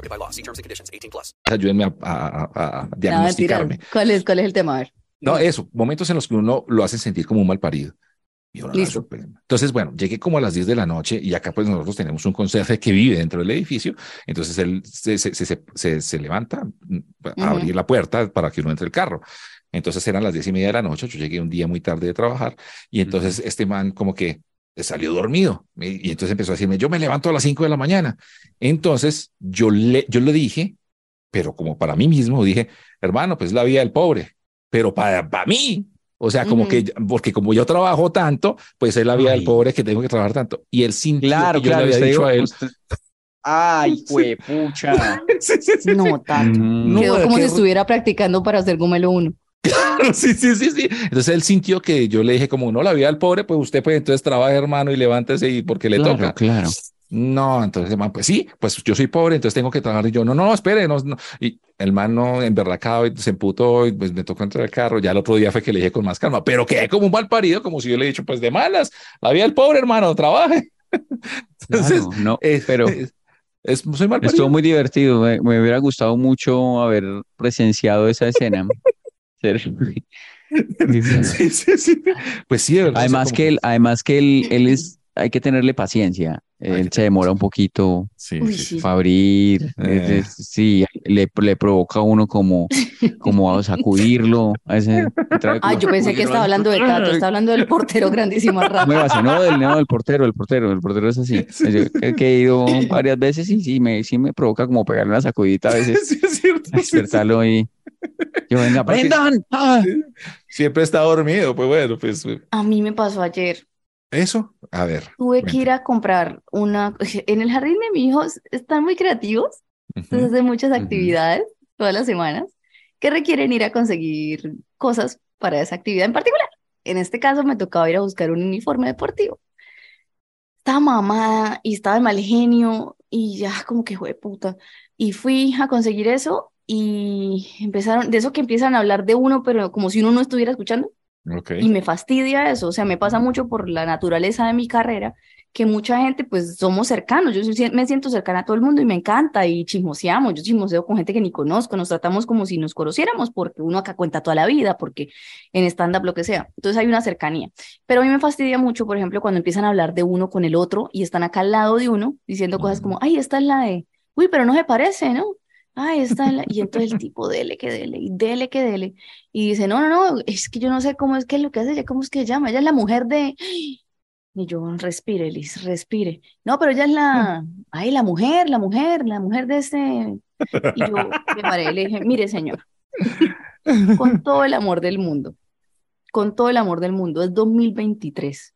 prohibited by law. See terms and conditions. 18 plus. ayúdenme a, a- a- diagnosticarme. ¿Cuál es, ¿Cuál es el tema? A ver. No, eso, momentos en los que uno lo hace sentir como un mal parido. Y Listo. Entonces, bueno, llegué como a las 10 de la noche y acá pues nosotros tenemos un conserje que vive dentro del edificio. Entonces él se, se, se, se- levanta mm, a abrir la puerta para que uno entre el carro. Entonces eran las diez y media de la noche, yo llegué un día muy tarde de trabajar y entonces este man como que salió dormido y, entonces empezó a decirme, yo me levanto a las 5 de la mañana. Entonces yo le, yo le dije, pero como para mí mismo, dije, hermano, pues la vida del pobre, pero para, para mí, o sea, como que, porque como yo trabajo tanto, pues es la vida del pobre que tengo que trabajar tanto. Y él sintió Claro, que yo claro. le había dicho a él. usted- Ay, [laughs] fue pucha. [laughs] Sí, sí, sí. No tanto. Mm. Quedó No, como qué si estuviera practicando para hacer gomelo uno. Sí, sí, sí, sí. Entonces él sintió que yo le dije como, no, la vida del pobre, pues usted pues entonces trabaja, hermano, y levántese y porque le Claro, toca. claro. No, entonces el man, pues sí, pues yo soy pobre, entonces tengo que trabajar. Y yo, no, no, espere, no, no. Y el man no emberracado y se emputó y pues me tocó entrar al carro. Ya el otro día fue que le dije con más calma, pero quedé como un mal parido, como si yo le he dicho, pues de malas, la vida del pobre, hermano, trabaje. [laughs] Entonces, Claro, no, es- pero es, es- soy mal parido. estuvo muy divertido. Me, me hubiera gustado mucho haber presenciado esa escena. Ser- [laughs] Sí, sí, sí. Pues sí, de verdad. o sea, Además que él, además que él, él es, hay que tenerle paciencia. Él se demora un poquito Sí, para abrir. Eh. es- es- sí, le, le provoca a uno como, como a sacudirlo. a ese- como yo pensé que estaba hablando de Tato, estaba hablando del portero grandísimo Rafa. Muévase, no, del, no, del portero, el portero, el portero es así. Yo he, que he ido varias veces y sí me, sí me provoca como pegarle una sacudita a veces, [laughs] Sí, es cierto. sí, sí. despertarlo y yo venga, aprendan. ¡Ah! Siempre está dormido, pues bueno, pues A mí me pasó ayer. eso. A ver. Tuve que ir a comprar una. [laughs] En el jardín de mi hijo están muy creativos, entonces Ujú. hacen muchas actividades todas las semanas que requieren ir a conseguir cosas para esa actividad en particular. En este caso me tocaba ir a buscar un uniforme deportivo. Estaba mamada y estaba de mal genio y ya como que fue puta. Y fui a conseguir eso y empezaron, de eso que empiezan a hablar de uno, pero como si uno no estuviera escuchando. Ok. Y me fastidia eso, o sea, me pasa mucho por la naturaleza de mi carrera, que mucha gente, pues somos cercanos, yo me siento cercana a todo el mundo y me encanta y chismoseamos, yo chismoseo con gente que ni conozco, nos tratamos como si nos conociéramos porque uno acá cuenta toda la vida, porque en stand-up lo que sea, entonces hay una cercanía. Pero a mí me fastidia mucho, por ejemplo, cuando empiezan a hablar de uno con el otro y están acá al lado de uno diciendo cosas como, ay, esta es la de, uy, pero no se parece, ¿no? Ay, esta es la... Y entonces el tipo, dele que dele, y dele que dele. Y dice, no, no, no, es que yo no sé cómo es que es lo que hace ella, cómo es que se llama, ella es la mujer de... Y yo, respire, Liz, respire. No, pero ella es la, ay, la mujer, la mujer, la mujer de este... Y yo me paré le dije, mire, señor, con todo el amor del mundo, con todo el amor del mundo, es 2023.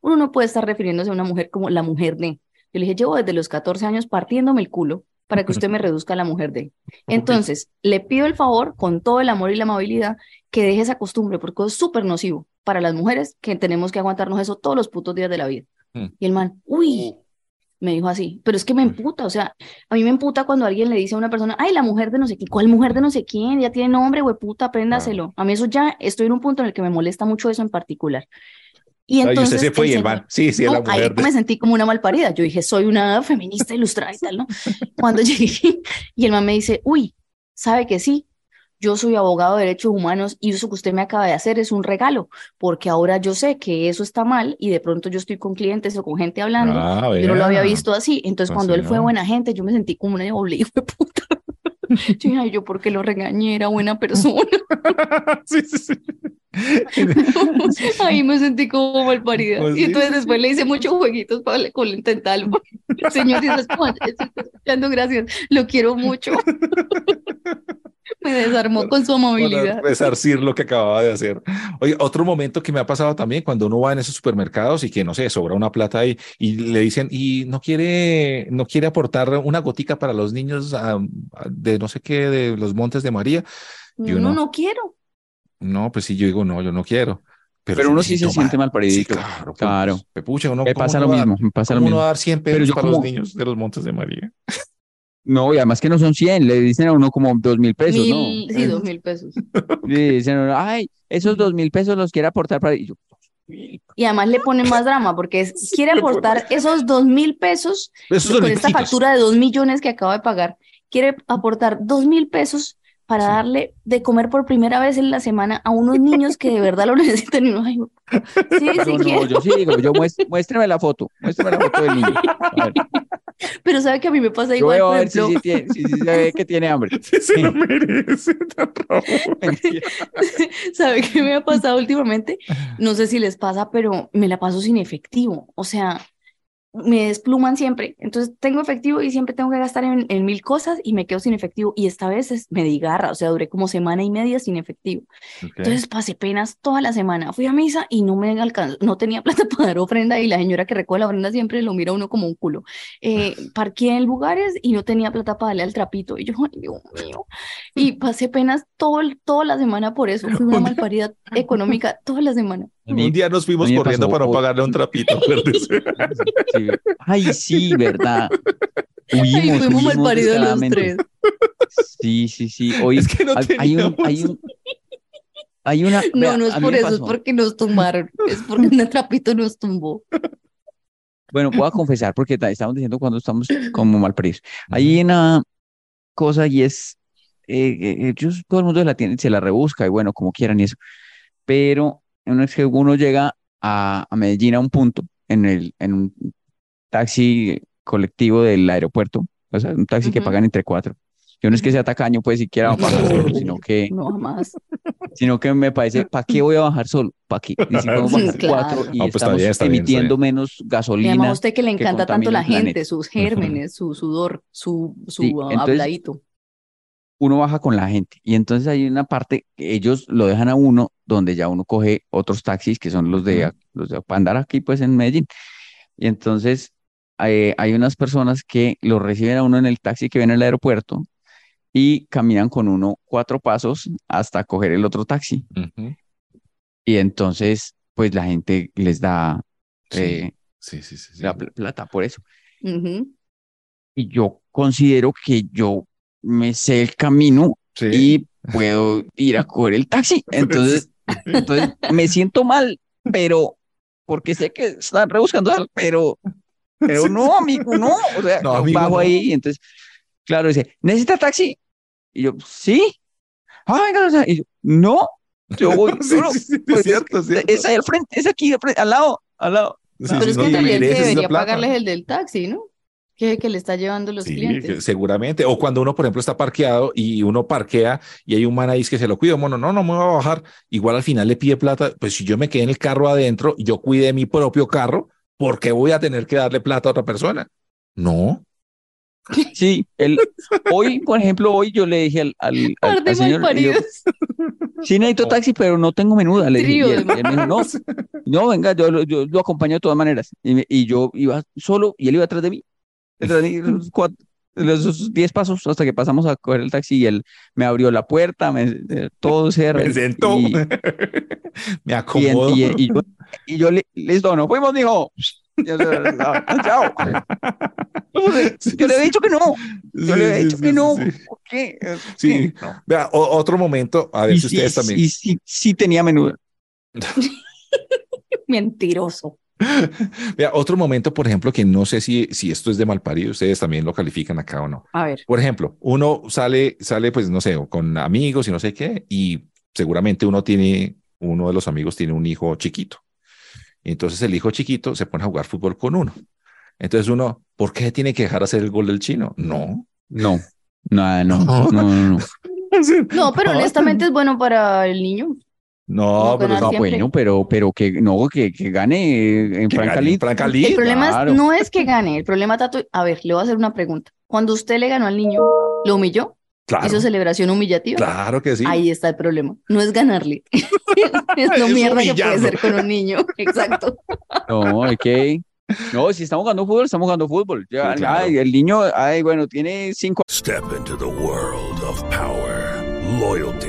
Uno no puede estar refiriéndose a una mujer como la mujer de. Yo le dije, llevo desde los 14 años partiéndome el culo para que [laughs] usted me reduzca a la mujer de. Entonces, le pido el favor, con todo el amor y la amabilidad, que deje esa costumbre, porque es súper nocivo para las mujeres que tenemos que aguantarnos eso todos los putos días de la vida. Mm. Y el man, uy, me dijo así, pero es que me emputa, o sea, a mí me emputa cuando alguien le dice a una persona, ay, la mujer de no sé quién, ¿cuál mujer de no sé quién? Ya tiene nombre, güey, puta, apréndaselo. A mí eso ya, estoy en un punto en el que me molesta mucho eso en particular. Y Ay, usted entonces se fue y el man, sí, sí, la no, ahí mujer de- me sentí como una malparida. Yo dije, soy una [laughs] feminista ilustrada y tal, ¿no? Cuando [laughs] llegué y el man me dice, uy, ¿sabe que sí? Yo soy abogado de derechos humanos y eso que usted me acaba de hacer es un regalo, porque ahora yo sé que eso está mal y de pronto yo estoy con clientes o con gente hablando Ah, yo no lo había visto así. Entonces, Ah, cuando él fue buena gente, yo me sentí como una doble [laughs] hijo de puta. [laughs] Yo dije, ay, yo porque lo regañé, era buena persona. [laughs] Sí, sí, sí. [laughs] Ahí me sentí como mal parida. Pues y entonces sí, después le hice muchos jueguitos para con intentarlo. Señor, está escuchando, gracias. Lo quiero mucho. Me desarmó con su amabilidad. Resarcir lo que acababa de hacer. Oye, otro momento que me ha pasado también cuando uno va en esos supermercados y que no sé, sobra una plata ahí y le dicen, y no quiere, no quiere aportar una gotica para los niños ah, de no sé qué, de los Montes de María. Y No, uno, no quiero. no, pues sí, yo digo, no, yo no quiero. Pero yo uno sí se necesito siente mal paridito. Sí, claro. pues, Claro. pues, pucha, uno, Me ¿cómo pasa no lo mismo, me pasa lo no mismo. va a dar 100 Pero pesos yo para los como- niños de los Montes de María? [laughs] No, y además que no son 100, le dicen a uno como dos mil pesos, ¿no? Sí, dos mil pesos. Le dicen a uno, ay, esos dos mil pesos los quiere aportar para... Y yo, Y además le ponen más drama porque es- quiere aportar esos dos mil pesos con esta factura de dos millones que acaba de pagar. Quiere aportar dos mil pesos para darle de comer por primera vez en la semana a unos niños que de verdad lo [laughs] necesitan. Y ay, sí, sí yo no, quiero. yo sí digo, yo muest- muéstrame la foto, muéstrame la foto del niño. A ver, Pero sabe que a mí me pasa yo igual, veo por a ver si, sí tiene- si sí se ve que tiene hambre. [laughs] Se lo merece. [laughs] ¿sabe qué me ha pasado últimamente? No sé si les pasa, pero me la paso sin efectivo. O sea, me despluman siempre. Entonces tengo efectivo y siempre tengo que gastar en, en mil cosas y me quedo sin efectivo. Y esta vez es- me di garra, o sea, duré como semana y media sin efectivo. Entonces pasé penas toda la semana. Fui a misa y no me alcanzó, no tenía [laughs] plata para dar ofrenda y la señora que recoge la ofrenda siempre lo mira a uno como un culo. Eh, [laughs] parqué en lugares y no tenía plata para darle al trapito. Y yo, ay, Dios mío. Y pasé penas todo, toda la semana por eso. Fui una malparida económica toda la semana. Un día nos fuimos mí corriendo pasó para otro. pagarle un trapito. [laughs] Sí. Ay, sí, verdad. Ay, Huimos, fuimos huimos malparidos los tres. Sí, sí, sí. Hoy Es que no hay, hay un, hay un, hay una. No, vea, no es a mí por eso, es porque nos tumbaron. Es porque un trapito nos tumbó. Bueno, a confesar porque ta- estamos diciendo cuando estamos como mal paridos. Hay una cosa y es, eh, eh, ellos, todo el mundo se la tiene, se la rebusca y bueno, como quieran y eso. Pero uno es que uno llega a, a Medellín a un punto en el, en un taxi colectivo del aeropuerto, o sea, un taxi que pagan entre cuatro. Yo no es que sea tacaño, pues siquiera bajar solo, sino que, No, jamás. sino que me parece, ¿para qué voy a bajar solo? ¿Para qué? Y si podemos bajar Claro. cuatro y No, pues está estamos bien, está bien, está emitiendo bien. menos Y gasolina. además a usted que le que encanta tanto contamina la planeta. gente, sus gérmenes, su sudor, su, su Sí, entonces- habladito. Uno baja con la gente. Y entonces hay una parte que ellos lo dejan a uno donde ya uno coge otros taxis que son los de, los de para andar aquí pues en Medellín. Y entonces eh, hay unas personas que lo reciben a uno en el taxi que viene al aeropuerto y caminan con uno cuatro pasos hasta coger el otro taxi. Y entonces pues la gente les da Sí, eh, sí, sí, sí, sí. la pl- plata por eso. Y yo considero que yo me sé el camino Sí. y puedo ir a coger el taxi. [laughs] Entonces, Entonces me siento mal, pero porque sé que están rebuscando algo, pero, pero no, amigo, no. O sea, [laughs] No, amigo, bajo no. ahí y entonces, claro, dice, ¿necesita taxi? Y yo, sí. Ah, venga, o sea, y yo, no. Yo [laughs] voy, Sí, no, no, sí, sí, pues, es cierto, es cierto. es ahí al frente, es aquí, al, frente, al lado, al lado. Sí, Pero es que en realidad debería pagarles el del taxi, ¿no? Que que le está llevando los Sí, clientes. que seguramente. O cuando uno, por ejemplo, está parqueado y uno parquea y hay un man ahí que se lo cuida, bueno, no, no me voy a bajar. Igual al final le pide plata. Pues si yo me quedé en el carro adentro, yo cuidé mi propio carro, ¿por qué voy a tener que darle plata a otra persona? No. [laughs] Sí, el, hoy, por ejemplo, hoy yo le dije al, al, al- al señor, yo, [laughs] sí necesito taxi, pero no tengo menuda. Le dije, él, él me dijo, no, [laughs] no, venga, yo, lo- yo lo acompaño de todas maneras. Y, me- y yo iba solo y él iba atrás de mí. [laughs] Los cuatro- los 10 pasos hasta que pasamos a coger el taxi y él me abrió la puerta, me, eh, todo se [laughs] Me sentó, Y, [laughs] me acomodó. y- y yo, y yo le, listo, nos fuimos, dijo. Yo, chao. Yo le he dicho que no. Yo le he Sí, dicho que no. sí. ¿Por qué? Sí. Vea, o- otro momento, a ver Y si sí, ustedes también. y sí, sí tenía menuda. Mentiroso. [laughs] Vea, otro momento, por ejemplo, que no sé si, si esto es de malparido, ustedes también lo califican acá o no. A ver. Por ejemplo, uno sale, sale, pues no sé, con amigos y no sé qué, y seguramente uno tiene, uno de los amigos tiene un hijo chiquito. Entonces el hijo chiquito se pone a jugar fútbol con uno. Entonces uno, ¿por qué tiene que dejar hacer el gol del chino? No. No, [laughs] no, no, no, [laughs] no, no. No, pero honestamente es bueno para el niño. No, pero No, siempre. bueno, pero, pero que no, que, que gane en Franca League. El problema es- no es que gane, el problema, Tato, a ver, le voy a hacer una pregunta. Cuando usted le ganó al niño, ¿lo humilló? claro, ¿Hizo celebración humillativa? claro que sí. Ahí está el problema. No es ganarle. [laughs] es lo Es mierda que puede ser con un niño. [laughs] Exacto. No, que. No, si estamos jugando fútbol, estamos jugando fútbol. Ya, Sí, claro. ay, el niño, ay, bueno, tiene cinco Step into the world of power, loyalty,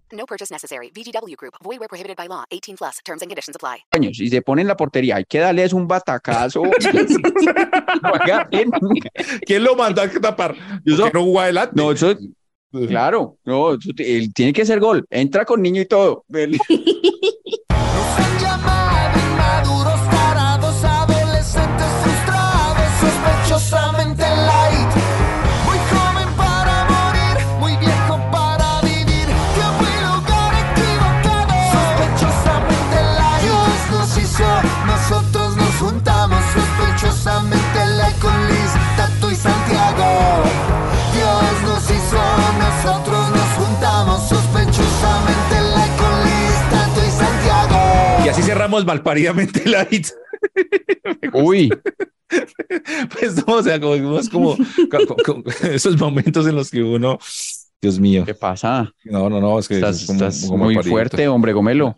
No purchase necessary. VGW Group. Void where prohibited by law. 18 plus. Terms and conditions apply. años y se pone en la portería. Hay que darle es un batacazo. [laughs] ¿Quién lo mandó a tapar? Yo ¿Por so- qué no jugó adelante? No, eso, claro, no, eso él tiene que ser gol. Entra con niño y todo. [laughs] Cerramos malparidamente la hit. [laughs] Uy, Pues no, o sea, como, es como, co- co- co- esos momentos en los que uno, Dios mío, ¿qué pasa? no, no, no, es que Estás, es como- estás como muy fuerte, hombre, gomelo.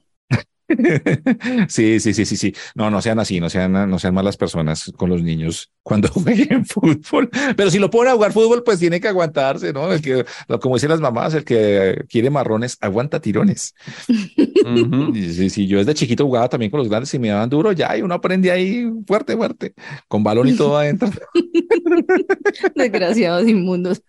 [laughs] Sí, sí, sí, sí, sí. No, no sean así, no sean, no sean malas personas con los niños cuando [laughs] jueguen fútbol. Pero si lo ponen a jugar fútbol, pues tiene que aguantarse, ¿no? El que, como dicen las mamás, el que quiere marrones aguanta tirones. Ujú. [laughs] Y Sí, sí, yo desde chiquito jugaba también con los grandes y me daban duro ya y uno aprende ahí fuerte, fuerte, con balón y todo adentro. Desgraciados inmundos.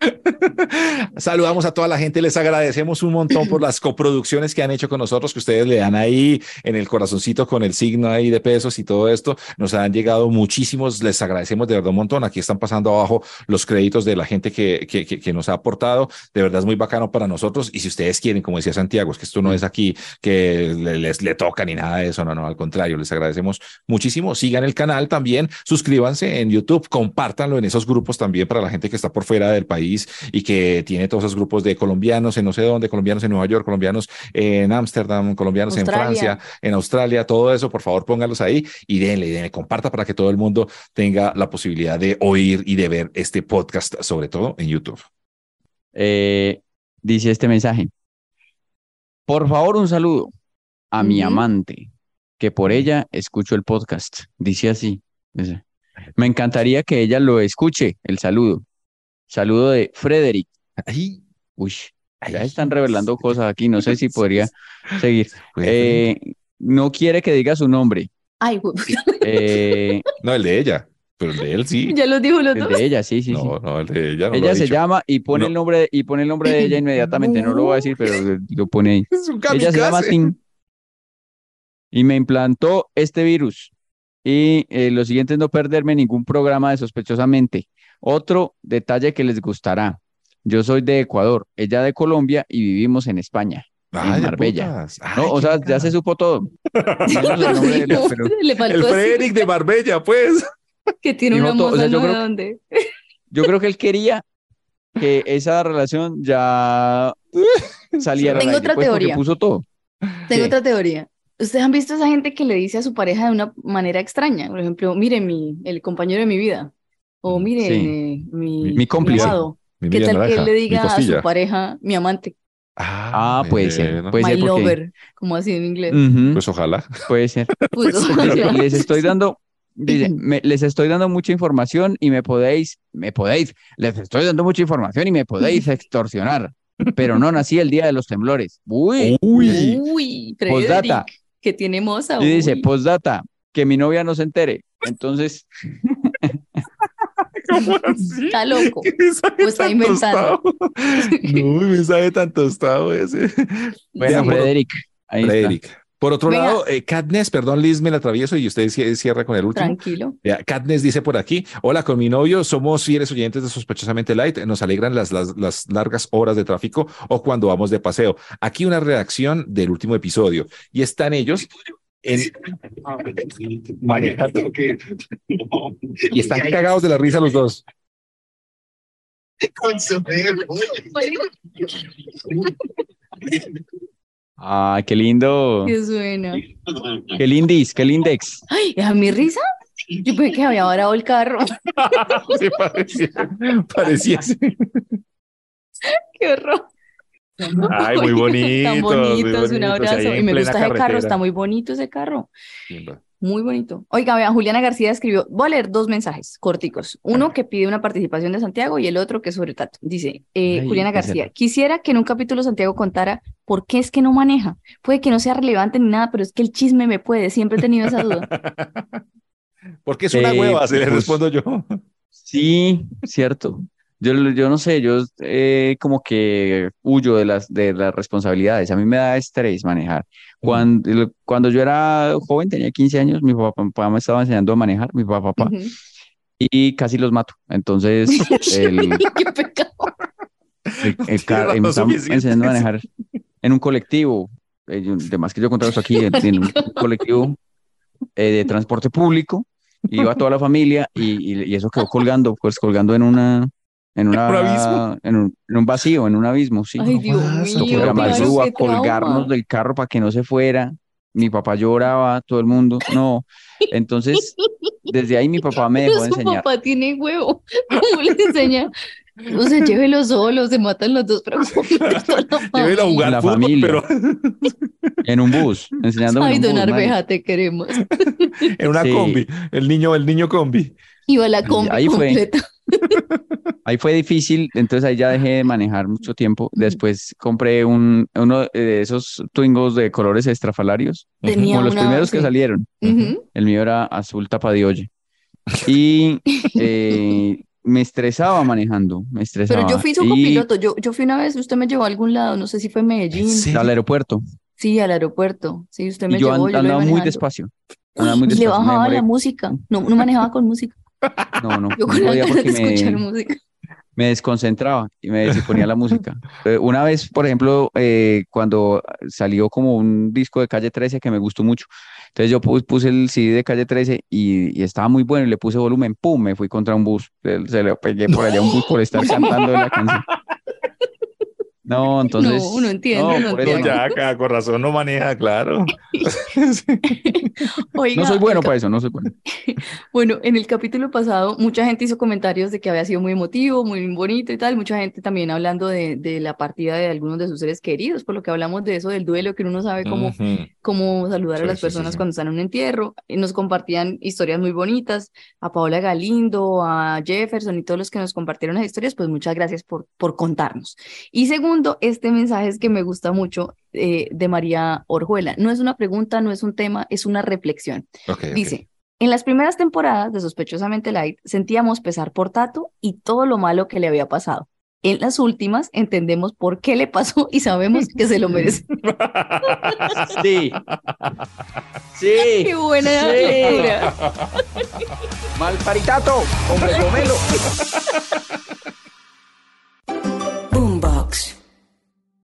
Saludamos a toda la gente, les agradecemos un montón por las coproducciones que han hecho con nosotros, que ustedes le dan ahí en el corazoncito con el signo ahí de pesos y todo esto. Nos han llegado muchísimos, les agradecemos de verdad un montón. Aquí están pasando abajo los créditos de la gente que, que, que, que nos ha aportado. De verdad es muy bacano para nosotros. Y si ustedes quieren, como decía Santiago, es que esto no es aquí que le- les le toca ni nada de eso, no, no, al contrario, les agradecemos muchísimo. Sigan el canal también, suscríbanse en YouTube, compártanlo en esos grupos también para la gente que está por fuera del país y que tiene todos esos grupos de colombianos en no sé dónde, colombianos en Nueva York, colombianos en Ámsterdam, colombianos en Australia. En Australia, todo eso, por favor, pónganlos ahí y denle, denle, comparta para que todo el mundo tenga la posibilidad de oír y de ver este podcast, sobre todo en YouTube. Eh, dice este mensaje. Por favor, un saludo a mi amante, que por ella escucho el podcast. Dice así. dice, Me encantaría que ella lo escuche, el saludo. Saludo de Frederick. Ay, Uy, ya están revelando cosas aquí, no sé si podría [laughs] seguir. Eh, no quiere que diga su nombre. Ay. Eh, [laughs] no, el de ella, pero el de él sí. Ya los dijo los el dos. de ella, sí, sí, sí. No, no, el de ella no lo Ella ha se dicho. llama y pone No. el nombre y pone el nombre de ella inmediatamente. No lo voy a decir, pero lo- [laughs] lo pone ahí. Es un Ella se llama kamikaze. Tim y me implantó este virus. Y eh, lo siguiente es no perderme ningún programa de sospechosamente. Otro detalle que les gustará. Yo soy de Ecuador, ella de Colombia y vivimos en España, Ay, en Marbella. Ay, No, o sea, ya se supo todo. [laughs] El nombre de la- [laughs] pero- Le faltó El decir Frederick de Marbella, pues. que tiene una todo, o sea, yo no de creo- dónde. Yo creo que él quería que esa relación ya saliera al Tengo otra pues, teoría. puso todo. Tengo ¿Qué? otra teoría. ¿Ustedes han visto a esa gente que le dice a su pareja de una manera extraña? Por ejemplo, mire mi, el compañero de mi vida. O mire Sí. eh, mi, Mi cómplice. Mi ¿Qué tal que naranja, él le diga a su pareja, mi amante, Ah, puede ser, puede my ser porque- lover, como así en inglés? Ujú, Pues ojalá. puede ser. [laughs] Pues, Dice, les estoy dando, dice, [laughs] me- les estoy dando mucha información y me podéis, me podéis, les estoy dando mucha información y me podéis [laughs] extorsionar. Pero no nací el día de los temblores. Uy, Uy. Uy, Postdata. Que tiene moza. y dice, postdata, que mi novia no se entere. Entonces, ¿Cómo [laughs] así? Está loco. ¿Qué mensaje O está tan inventando. No, un [laughs] mensaje tan tostado ese. bueno, Ya, Frederick, ahí está. Frederick. Por otro Venga. lado, eh, Katniss, perdón, Liz, me la atravieso y usted cie- cierra con el último. Tranquilo. Katniss dice por aquí, hola, con mi novio somos fieles oyentes de Sospechosamente Light, nos alegran las, las, las largas horas de tráfico o cuando vamos de paseo. Aquí una redacción del último episodio y están ellos en... y están cagados de la risa los dos. Ah, qué lindo. ¿Qué suena? Qué lindis, qué lindex. Ay, ¿a mi risa? Yo pensé que había varado el carro. [laughs] Sí, parecía, pareciese. Qué horror. [laughs] Ay, [laughs] muy bonito. Tan muy bonitos, un abrazo. Y me gusta ese carro, está muy bonito ese carro. Muy bonito. Oiga, vean, Juliana García escribió, voy a leer dos mensajes corticos. Uno que pide una participación de Santiago y el otro que es sobre Tato. Dice, eh, Ay, Juliana. García, quisiera que en un capítulo Santiago contara por qué es que no maneja. Puede que no sea relevante ni nada, pero es que el chisme me puede. Siempre he tenido esa duda. [laughs] Porque es una Eh, hueva, se le pues- respondo yo. Sí, cierto. Yo, yo no sé, yo eh, como que huyo de las, de las responsabilidades. A mí me da estrés manejar. Cuando, cuando yo era joven, tenía 15 años, mi papá, papá me estaba enseñando a manejar, mi papá, papá, Ujú. y casi los mato. Entonces, [laughs] el, [laughs] Qué pecado. el, [laughs] el razón me estaba enseñando a manejar en un colectivo. Eh, yo- de más que yo contaba esto aquí, en, en un colectivo eh, de transporte público. Iba toda la familia y, y- y eso quedó colgando, pues colgando en una, en una, ¿Un abismo? en un, en un vacío, en un abismo, sí. Ay, Dios mío, trauma. colgarnos del carro para que no se fuera. Mi papá lloraba, todo el mundo. No. Entonces, desde ahí mi papá me dejó de Pero su enseñar. papá tiene huevo. ¿Cómo le enseña? O sea, llévelo solo, se matan los dos, pero ¿cómo le toda la [laughs] Llévelo a jugar La fútbol, familia. pero [laughs] En un bus, enseñándome Ay, don. Arveja, te queremos. [laughs] en una Sí. combi. El niño, el niño combi. Iba la combi ahí fue. Ahí fue difícil, entonces ahí ya dejé de manejar mucho tiempo. Después compré un, uno de esos Twingos de colores estrafalarios, Tenía como los primeros que sí. salieron. El mío era azul tapa de olla. Y [laughs] eh, me estresaba manejando, me estresaba. Pero yo fui su Y copiloto. Yo, yo fui una vez, usted me llevó a algún lado, no sé si fue Medellín. serio? al aeropuerto. Sí, al aeropuerto. Sí, usted me Y yo llevó, yo andaba muy despacio. Andaba muy Y le bajaba la música. No, no [laughs] manejaba con música. No, no, Yo no con la podía de escuchar me, música. me desconcentraba y me y ponía la música. Eh, Una vez, por ejemplo, eh, cuando salió como un disco de Calle 13 que me gustó mucho, entonces yo pu- puse el CD de Calle 13 y, y estaba muy bueno y le puse volumen, ¡pum! Me fui contra un bus, se, se le pegué por allá a un bus por estar cantando la canción. No, entonces. No, uno entiende, no, uno por entiende. ya, cada corazón no maneja, claro. [laughs] Oiga, No soy bueno para eso, no soy bueno. [laughs] Bueno, en el capítulo pasado mucha gente hizo comentarios de que había sido muy emotivo, muy bonito y tal, mucha gente también hablando de, de la partida de algunos de sus seres queridos, por lo que hablamos de eso, del duelo, que uno no sabe cómo, cómo saludar a las sí, personas sí. cuando están en un entierro. Y nos compartían historias muy bonitas, a Paola Galindo, a Jefferson y todos los que nos compartieron las historias, pues muchas gracias por, por contarnos. Y segundo, este mensaje es que me gusta mucho eh, de María Orjuela. No es una pregunta, no es un tema, es una reflexión. Ok, ok. Dice, en las primeras temporadas de Sospechosamente Light sentíamos pesar por Tato y todo lo malo que le había pasado. En las últimas entendemos por qué le pasó y sabemos que se lo merece. [laughs] Sí. Sí. Qué buena Sí. lectura. Mal paritato, hombre, comelo. [laughs]